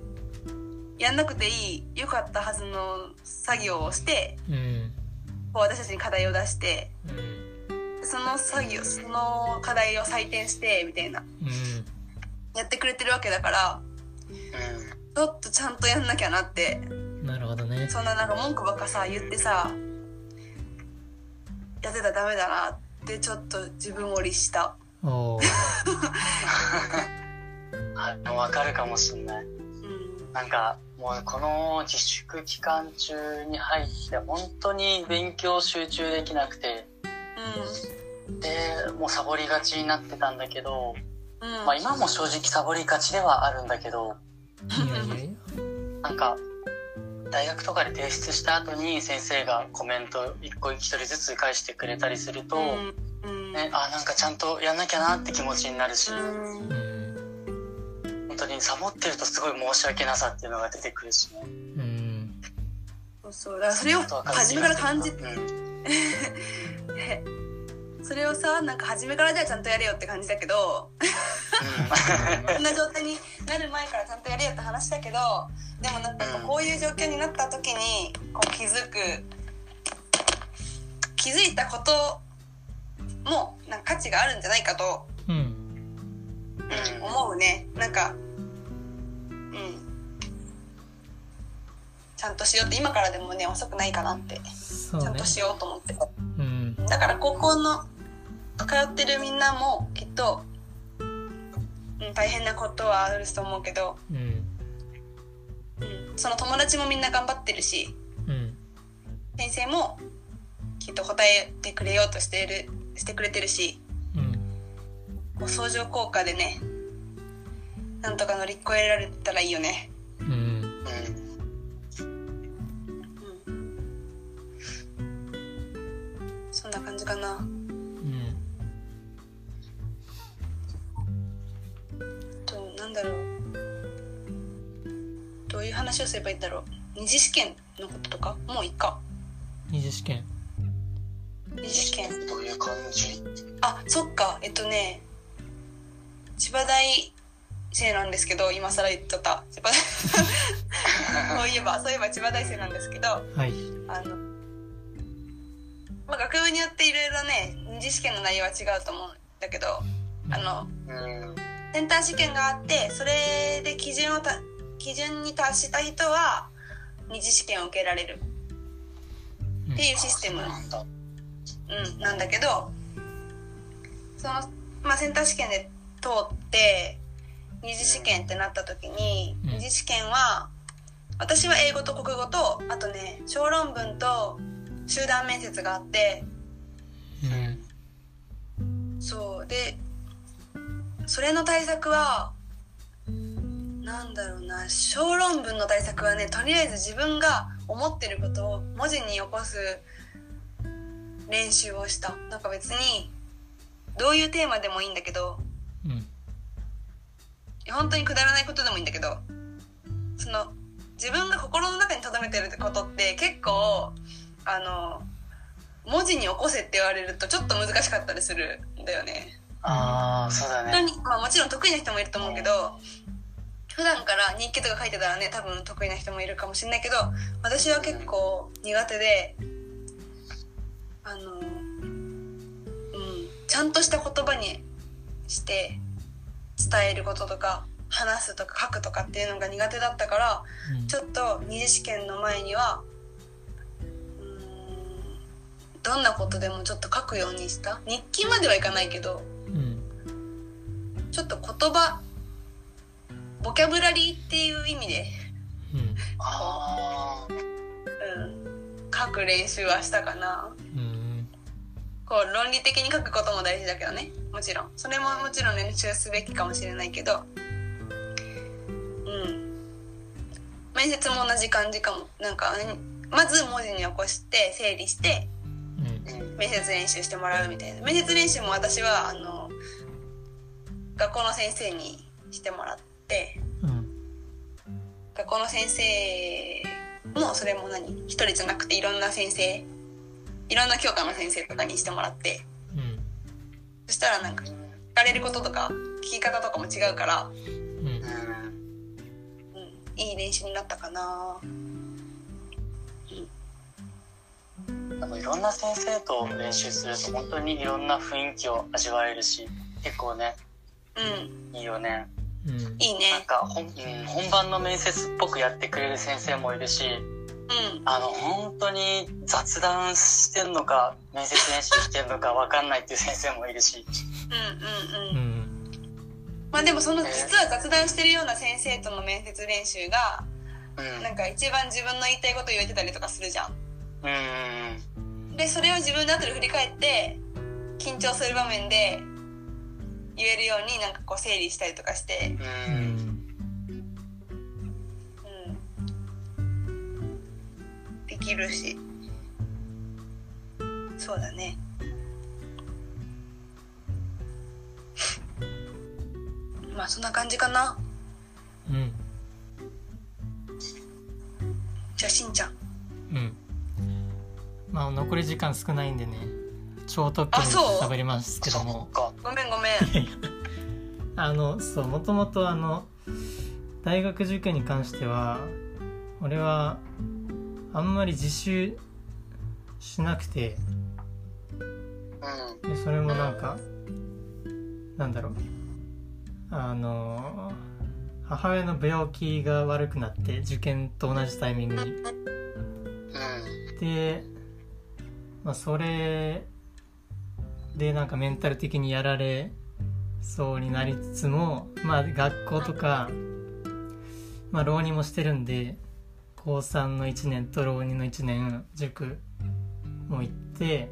やんなくていい良かったはずの作業をしてうん。こう私たちに課題を出してうんその作業その課題を採点してみたいな。うん。やってくれてるわけだからうん。ちょっとちゃんとやんなきゃなって。なるほどね。そんななんか文句ばっかさ言ってさやってたらダメだなってちょっと自分を律した。おー。あでも分かるかもしんない。うん。なんかもうこの自粛期間中に入って本当に勉強集中できなくてでもうサボりがちになってたんだけど、うん。うんまあ、今も正直サボりがちではあるんだけどなんか大学とかで提出した後に先生がコメント一個一人ずつ返してくれたりすると、うん。うん。ね、あなんかちゃんとやんなきゃなって気持ちになるし、うん。うん本当にサボってるとすごい申し訳なさっていうのが出てくるしね。うん。そうだからそれを初めから感じうん て それをさなんか初めからじゃあちゃんとやれよって感じだけど こんな状態になる前からちゃんとやれよって話だけどでもなんかこうこういう状況になった時にこう気づく気づいたこともなんか価値があるんじゃないかと、うん。うん思うね。なんかうん。ちゃんとしようって今からでもね遅くないかなって。ね。ちゃんとしようと思って。うんだから高校の通ってるみんなもきっと、うん、大変なことはあると思うけど、うん。うん、その友達もみんな頑張ってるしうん。先生もきっと答えてくれようとしてるしてくれてるしうん。こう相乗効果でねなんとか乗り越えられたらいいよね。うん、じかな。うん。となんだろう。どういう話をすればいいんだろう。二次試験のこととか？もういいか。二次試験。二次試験。どういう感じ？あそっか。えっとね。千葉大生なんですけど今更言っちゃった。千葉大 そういえばそういえば千葉大生なんですけど。はい。あの、まあ、学部によっていろいろね二次試験の内容は違うと思うんだけどあのうんセンター試験があってそれで基準をた基準に達した人は二次試験を受けられる。っていうシステム、そうなんだうん、なんだけどその、まあ、センター試験で通って二次試験ってなった時にうん。二次試験は私は英語と国語とあとね小論文と集団面接があってうん。そう。でそれの対策はなんだろうな小論文の対策はねとりあえず自分が思ってることを文字に起こす練習をした。なんか別にどういうテーマでもいいんだけどうん。本当にくだらないことでもいいんだけどその自分が心の中に留めてることって結構あの文字に起こせって言われるとちょっと難しかったりするんだよね。ああそうだね。まあ、もちろん得意な人もいると思うけど普段から日記とか書いてたらね多分得意な人もいるかもしれないけど私は結構苦手であのうんちゃんとした言葉にして伝えることとか話すとか書くとかっていうのが苦手だったからうん。ちょっと二次試験の前にはうんどんなことでもちょっと書くようにした？日記まではいかないけどうん。ちょっと言葉ボキャブラリーっていう意味で、うん。ああうん、書く練習はしたかな。うん。こう論理的に書くことも大事だけどね。もちろん。それももちろん練習すべきかもしれないけど。うん。面接も同じ感じかも。なんかねまず文字に起こして整理して面接練習してもらうみたいな。面接練習も私はあの学校の先生にしてもらってうん学校の先生もそれも何？一人じゃなくていろんな先生いろんな教科の先生とかにしてもらって。うんそしたらなんか聞かれることとか聞き方とかも違うから、うんうん。うん、いい練習になったかな、あのいろんな先生と練習すると本当にいろんな雰囲気を味わえるし結構ねうん。いいよね。うん。いいね。なんか本,、うん、本番の面接っぽくやってくれる先生もいるしうん。あの本当に雑談してんのか面接練習してんのか分かんないっていう先生もいるし。うんうんうん。うん。まあでもその実は雑談してるような先生との面接練習がうん。なんか一番自分の言いたいこと言えてたりとかするじゃんうん。でそれを自分で後で振り返って緊張する場面で言えるようになんかこう整理したりとかして。ううんん。うん。できるし。そうだね。まあそんな感じかな。うん。じゃあしんちゃん。うんまあ残り時間少ないんでね超特急喋りますけどそもごめんごめん。あのそうもともとあの大学受験に関しては俺はあんまり自習しなくてうん。でそれもなんかなんだろう。あの母親の病気が悪くなって受験と同じタイミングに。うん。で、まあ、それでなんかメンタル的にやられそうになりつつもまあ学校とか、まあ、浪人もしてるんで高3の1年と浪人の1年塾も行って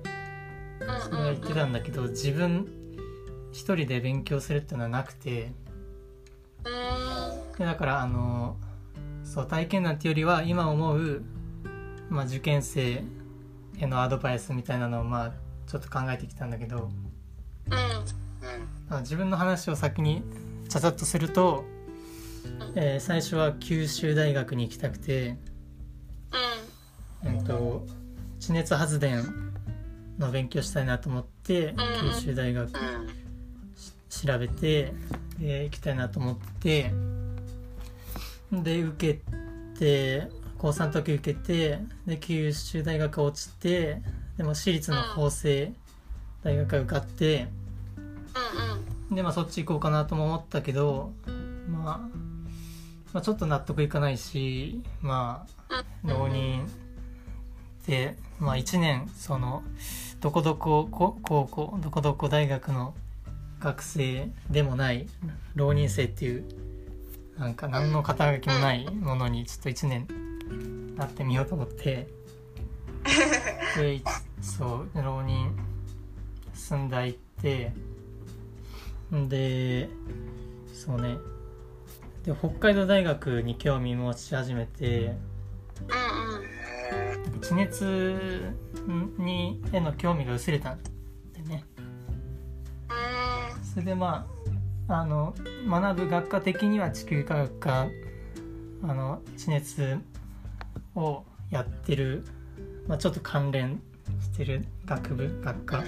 それは言ってたんだけど自分一人で勉強するっていうのはなくてでだからあのそう体験談っていうよりは今思う、まあ、受験生へのアドバイスみたいなのをまあちょっと考えてきたんだけど。うん。自分の話を先にちゃちゃっとすると、えー最初は九州大学に行きたくて、えっと地熱発電の勉強したいなと思って九州大学うん調べてで行きたいなと思ってで受けて高3の時受けてで九州大学落ちてでも私立の法政大学が受かってでまあそっち行こうかなとも思ったけど、まあ、まあちょっと納得いかないしまあ浪人で、まあ、1年そのどこどここ高校どこどこ大学の学生でもない浪人生っていうなんか何の肩書きもないものにちょっと1年なってみようと思って。でそう浪人寸大行って。でそうね。で北海道大学に興味持ち始めて。地熱にへの興味が薄れたんでね。それでまああの学ぶ学科的には地球科学科あの地熱をやってる、まあ、ちょっと関連してる学部学科。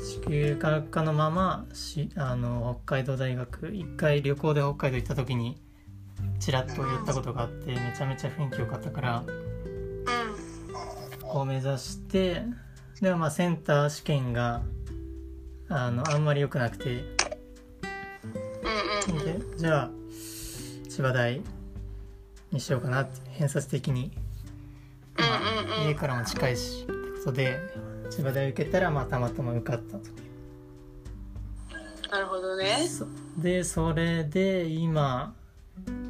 地球科学科のまましあの北海道大学。一回旅行で北海道行った時にちらっと言ったことがあってめちゃめちゃ雰囲気良かったからこう目指してでもまあセンター試験があのあんまり良くなくて。でじゃあ千葉大にしようかなって偏差値的に、まあ家からも近いしってことで千葉大受けたらまあたまたま受かったと。なるほどね。そでそれで今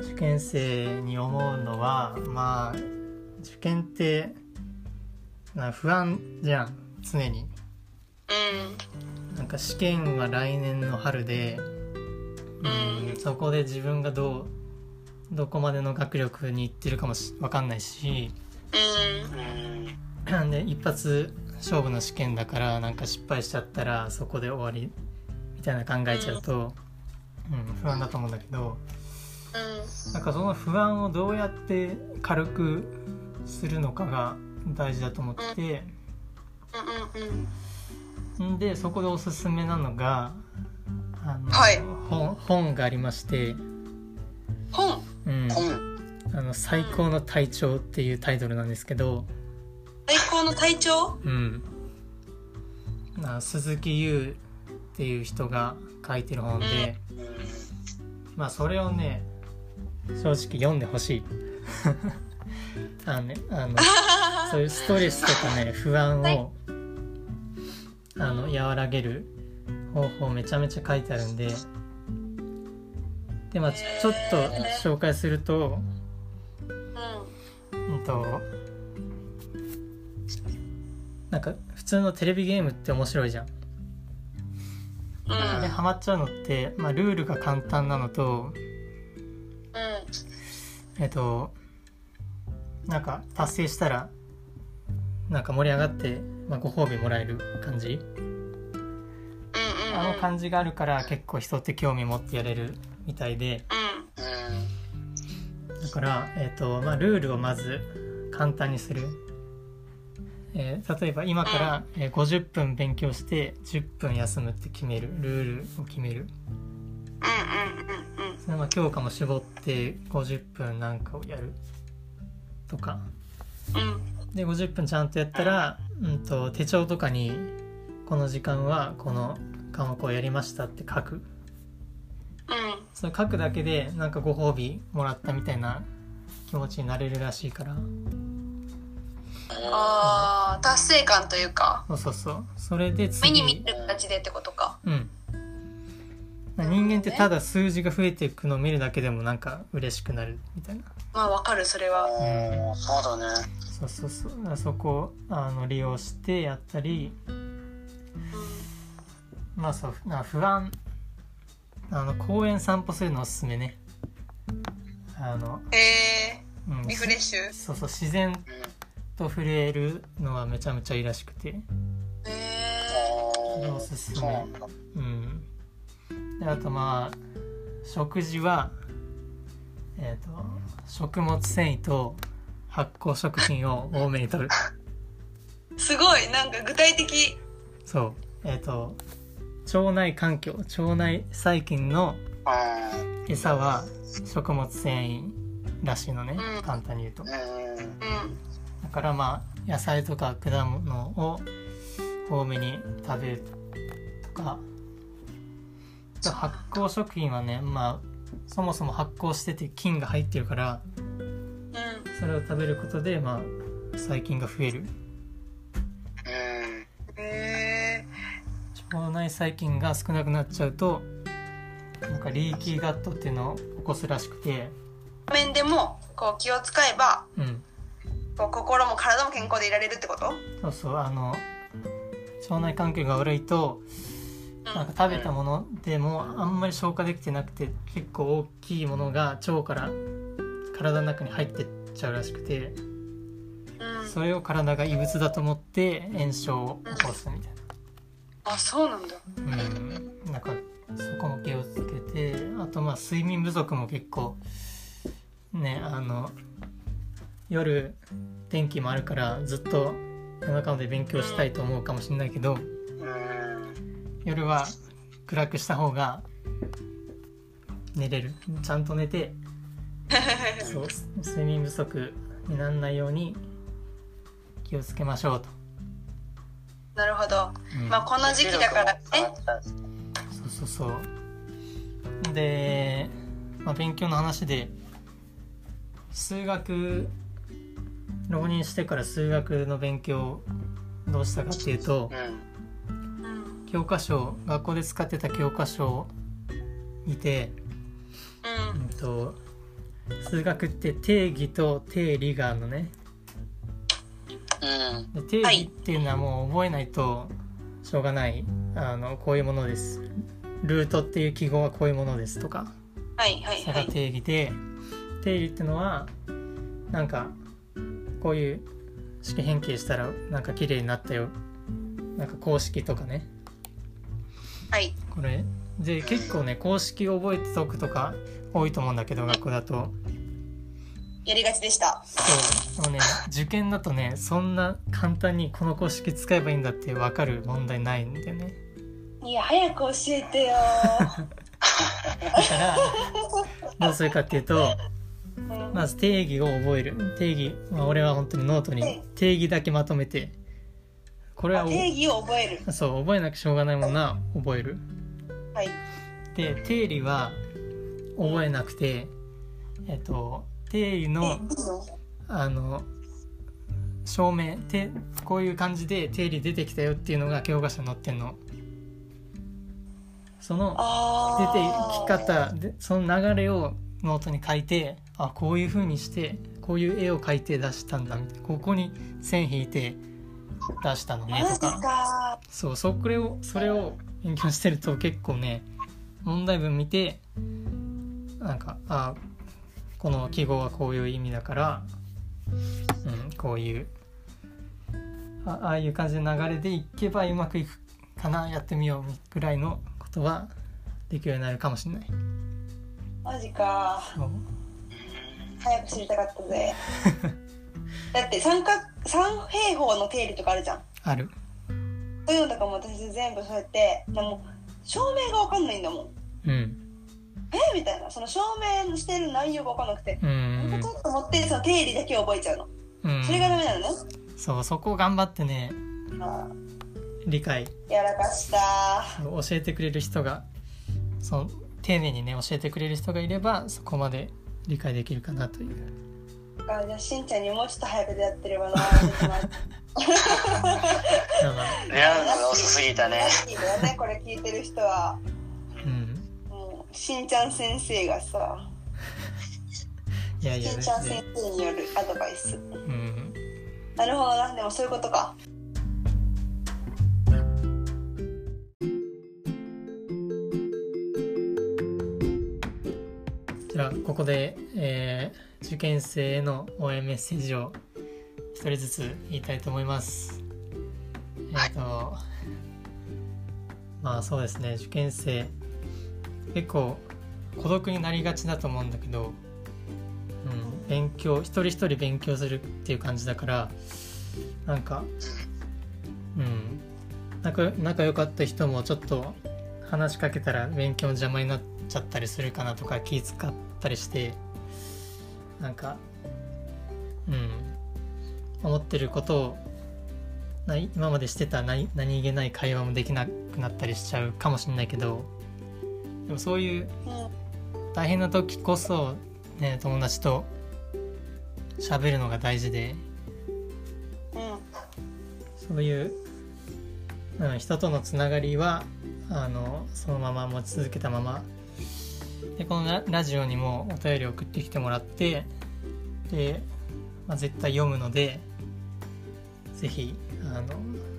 受験生に思うのはまあ受験ってな不安じゃん常に。なんか試験は来年の春で、うん、そこで自分がどうどこまでの学力にいってるかもし分かんないし。うんで一発勝負の試験だからなんか失敗しちゃったらそこで終わりみたいな考えちゃうと、うん、不安だと思うんだけどなんかその不安をどうやって軽くするのかが大事だと思ってんでそこでおすすめなのがあの、はい。本本がありまして本「うん、本あの最高の体調」っていうタイトルなんですけど、最高の隊長？うん。な鈴木優っていう人が書いてる本で、まあそれをね正直読んでほしい。あのねあの そういうストレスとかね不安をあの和らげる方法めちゃめちゃ書いてあるんででまあちょっと紹介するとうん。うんとなんか普通のテレビゲームって面白いじゃん。うん。でハマっちゃうのって、まあ、ルールが簡単なのとえっとなんか達成したらなんか盛り上がって、まあ、ご褒美もらえる感じ？うんうん。あの感じがあるから結構人って興味持ってやれるみたいで。うん。だから、えっとまあ、ルールをまず簡単にする、えー例えば今から、えー50分勉強して10分休むって決める。ルールを決める。それまあ教科も絞って50分なんかをやる。とか。うん。で50分ちゃんとやったら、うん、と手帳とかにこの時間はこの科目をやりましたって書く。うんそれ書くだけでなんかご褒美もらったみたいな気持ちになれるらしいから。あー達成感というか。そうそうそう。それで目次に見る形でってことか。うん。人間ってただ数字が増えていくのを見るだけでもなんか嬉しくなるみたいな。まあわかるそれは。おーそうだね。そうそうそう。そこをあの利用してやったりまあそうな不安あの公園散歩するのおすすめね。あの、えうんー、リフレッシュ？そうそう自然と触れるのはめちゃめちゃいいらしくて。えそれおすすめ。そうなんであとまあ食事はえっ、と食物繊維と発酵食品を多めに摂る。ー、すごいなんか具体的。そう。えっ、と腸内環境腸内細菌のう餌は食物繊維らしいのね、うん。簡単に言うと。んうん。うんだからまあ野菜とか果物を多めに食べるとか。発酵食品はねまあそもそも発酵してて菌が入ってるからうん。それを食べることでまあ細菌が増える内細菌が少なくなっちゃうとなんかリーキーガットっていうのを起こすらしくて。ー、面でもこう気を使えばうん。こう心も体も健康でいられるってこと？そうそうあの腸内環境が悪いとなんか食べたものでもあんまり消化できてなくて結構大きいものが腸から体の中に入ってっちゃうらしくて。うん。それを体が異物だと思って炎症を起こすみたいあそうなんだ。なうん。なんかそこも気をつけてあとまあ睡眠不足も結構ねあの夜天気もあるからずっと夜中まで勉強したいと思うかもしれないけどうん夜は暗くした方が寝れる。ちゃんと寝て そう睡眠不足にならないように気をつけましょうと、なるほど。うん。まあこの時期だからね。そうそうそう。で、まあ、勉強の話で数学浪人してから数学の勉強どうしたかっていうとうん。うん教科書学校で使ってた教科書を見てうん。うんと数学って定義と定理があるのね。うんで定義っていうのはもう覚えないとしょうがない。あのこういうものです。ルートっていう記号はこういうものですとか。はいはいはい。それが定義で定理っていうのはなんかこういう式変形したらなんか綺麗になったよ。なんか公式とかね。はい。これ。で結構ね公式を覚えておくとか多いと思うんだけど学校だとやりがちでした。そう。でもね受験だとねそんな簡単にこの公式使えばいいんだって分かる問題ないんだよね。いや早く教えてよ。だからどうするかっていうとうん。まず定義を覚える。定義、まあ、俺は本当にノートに定義だけまとめてこれは定義を覚える。そう覚えなきゃしょうがないもんな覚える。はい。で定理は覚えなくてえっと定理のあの証明てこういう感じで定理出てきたよっていうのが教科書に載ってんの。その出てき方でその流れをノートに書いてあこういう風にしてこういう絵を描いて出したんだみたいなここに線引いて出したのねとか。そうそれをそれを勉強してると結構ね問題文見てなんかあこの記号はこういう意味だから、うん、こういうあああいう感じの流れでいけばうまくいくかなやってみようぐらいのことはできるようになるかもしれない。マジか。早く知りたかったぜ。だって三角三平方の定理とかあるじゃん。ある。そういうのとかも私全部そうやってでも証明が分かんないんだもん。うんえみたいな。その証明してる内容が分かんなくて。うん。ちょっと思ってその定理だけ覚えちゃうの、うん。それがダメなのね。そうそこを頑張ってね理解。やらかした。教えてくれる人がその丁寧にね教えてくれる人がいればそこまで理解できるかなという。あじゃあしんちゃんにもうちょっと早く出会ってればなレアルが遅すぎたね。いいだよねこれ聞いてる人はしんちゃん先生がさいやいやしんちゃん先生によるアドバイス。うん。なるほどな。でもそういうことか。じゃあここで、えー受験生への応援メッセージを一人ずつ言いたいと思います。えっ、と、まあそうですね。受験生結構孤独になりがちだと思うんだけど、うん、勉強一人一人勉強するっていう感じだからなんかうん仲仲良かった人もちょっと話しかけたら勉強の邪魔になっちゃったりするかなとか気使ったりしてなんかうん思ってることをな今までしてた何何気ない会話もできなくなったりしちゃうかもしれないけどでもそういう大変な時こそ、ね、友達と喋るのが大事でそういう、うん、人とのつながりはあのそのまま持ち続けたまま。でこのラジオにもお便り送ってきてもらってで、まあ、絶対読むのでぜひあの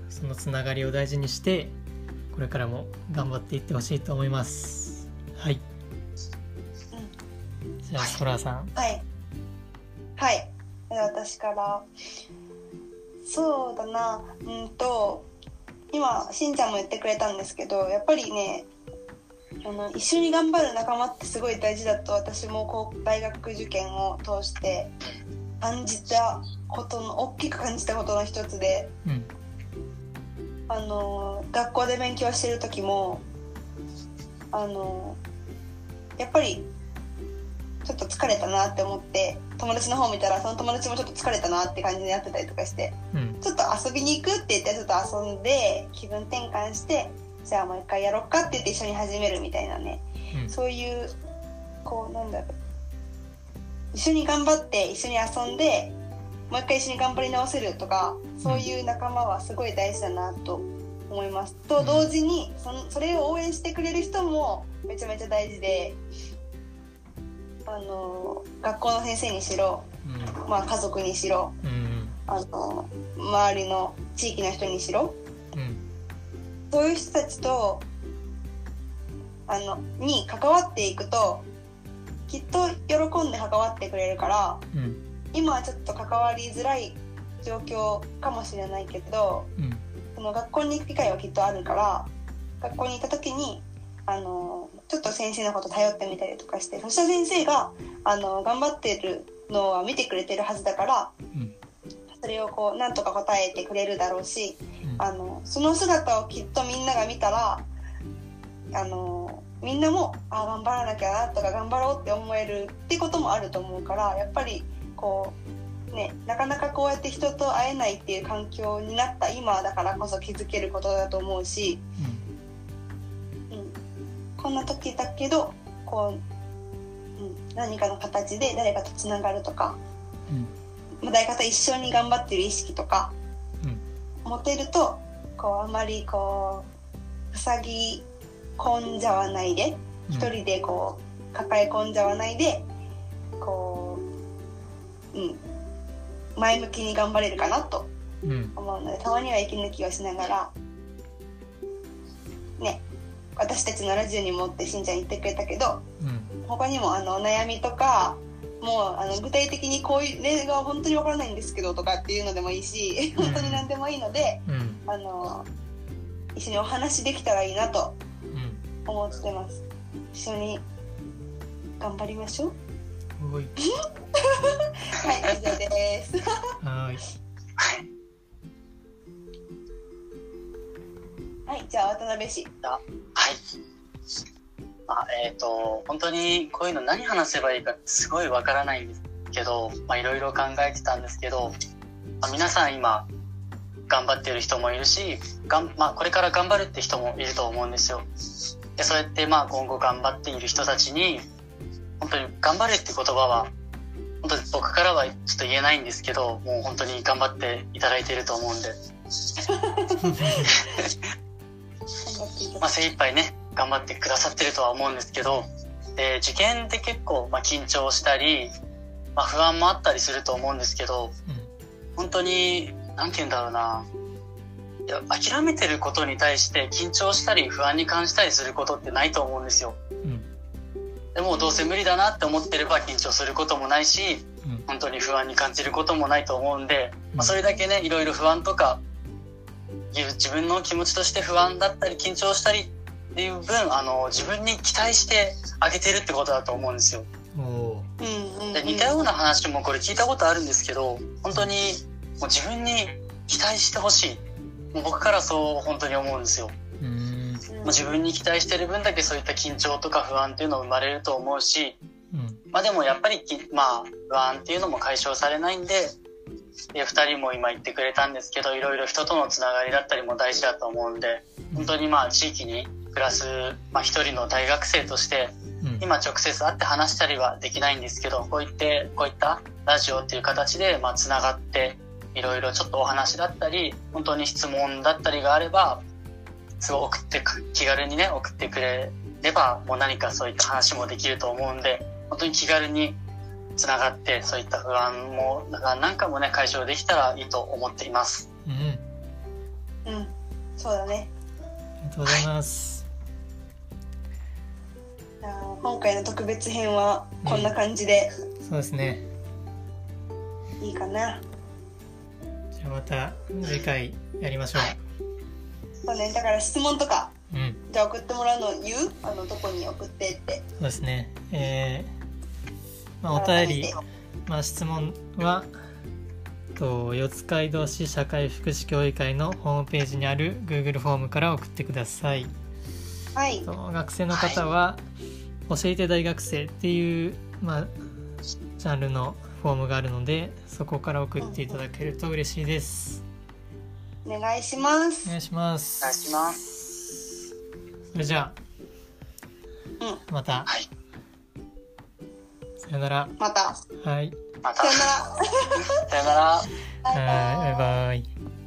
そのつながりを大事にしてこれからも頑張っていってほしいと思います。はい。じゃあソラさん。はい。はい。私から。そうだな。うんと今しんちゃんも言ってくれたんですけどやっぱりねあの一緒に頑張る仲間ってすごい大事だと私もこう大学受験を通して感じたことの大きく感じたことの一つでうん。あの学校で勉強してる時もあのやっぱりちょっと疲れたなって思って友達の方見たらその友達もちょっと疲れたなって感じになってたりとかしてうん。ちょっと遊びに行くって言ってちょっと遊んで気分転換してじゃあもう一回やろっかって言って一緒に始めるみたいなね。うん。そういうこうなんだろう。一緒に頑張って一緒に遊んでもう一回一緒に頑張り直せるとかそういう仲間はすごい大事だなと思います。と同時にそのそれを応援してくれる人もめちゃめちゃ大事であの学校の先生にしろ、まあ、家族にしろうんうん。あの周りの地域の人にしろうん。そういう人たちとあのに関わっていくときっと喜んで関わってくれるからうん。今はちょっと関わりづらい状況かもしれないけどうんその学校に行く機会はきっとあるから学校に行った時にあのちょっと先生のこと頼ってみたりとかしてそしたら先生があの頑張ってるのは見てくれてるはずだからうん。それをこうなんとか答えてくれるだろうしうん。あのその姿をきっとみんなが見たらあのみんなもあ頑張らなきゃなとか頑張ろうって思えるってこともあると思うからやっぱりこうねなかなかこうやって人と会えないっていう環境になった今だからこそ気づけることだと思うし、うん、こんな時だけどこう、うん、何かの形で誰かとつながるとか、うん。まあ誰かと一緒に頑張ってる意識とか、持てるとこうあまりこう塞ぎ込んじゃわないでうん。一人でこう抱え込んじゃわないでこう、うん、前向きに頑張れるかなとうん。思うのでたまには息抜きをしながらね私たちのラジオにもってしんちゃん言ってくれたけどうん。他にもあのお悩みとかもうあの具体的にこういう例が本当にわからないんですけどとかっていうのでもいいしうん。本当に何でもいいので、うん。あの一緒にお話できたらいいなとうん。思ってます。一緒に頑張りましょうおいはい以上ですはーいはいじゃあ渡辺氏はい。まあ、えっ、と、本当にこういうの何話せばいいかすごいわからないんですけど、まあ、いろいろ考えてたんですけど、まあ、皆さん今、頑張ってる人もいるし、がんまあ、これから頑張るって人もいると思うんですよ。で、そうやってまあ今後頑張っている人たちに、本当に頑張れって言葉は、本当に僕からはちょっと言えないんですけど、もう本当に頑張っていただいていると思うんで、まあ、精一杯ね頑張ってくださってるとは思うんですけどで受験って結構、まあ、緊張したり、まあ、不安もあったりすると思うんですけど本当に何て言うんだろうな。いや諦めてることに対して緊張したり不安に感じたりすることってないと思うんですよ。うんでもどうせ無理だなって思ってれば緊張することもないしうん。本当に不安に感じることもないと思うんで、まあ、それだけねいろいろ不安とか自分の気持ちとして不安だったり緊張したりっていう分あの自分に期待してあげてるってことだと思うんですよ。で似たような話もこれ聞いたことあるんですけど本当にもう自分に期待してほしい。もう僕からそう本当に思うんですよ。うーんもう自分に期待してる分だけそういった緊張とか不安っていうの生まれると思うしうん。まあでもやっぱりき、まあ不安っていうのも解消されないんで、で2人も今言ってくれたんですけど、いろいろ人とのつながりだったりも大事だと思うんで、本当にまあ地域に暮らす、まあ一人の大学生として、うん。今直接会って話したりはできないんですけど、こういって、こういったラジオっていう形で、まあつながって、いろいろちょっとお話だったり、本当に質問だったりがあれば、すごい送ってく、気軽にね、送ってくれれば、もう何かそういった話もできると思うんで、本当に気軽につながって、そういった不安も、なんかもね、解消できたらいいと思っています。うん。うん。そうだね。ありがとうございます。じゃあ今回の特別編はこんな感じでそうですね。いいかな、じゃあまた次回やりましょそうね。だから質問とかううん。じゃあ送ってもらうの言う？あのどこに送ってって。そうですね。えー、まあお便りまあ質問はと四街道市社会福祉協議会のホームページにある Google フォームから送ってください。はい。と学生の方は教えて大学生っていう、まあ、ジャンルのフォームがあるのでそこから送っていただけると嬉しいですお願いします。お願いします。お願いします。それじゃうん。あまた。はい。さよなら。また。はい。またさよなら。さよなら。バイバイはいバイバイ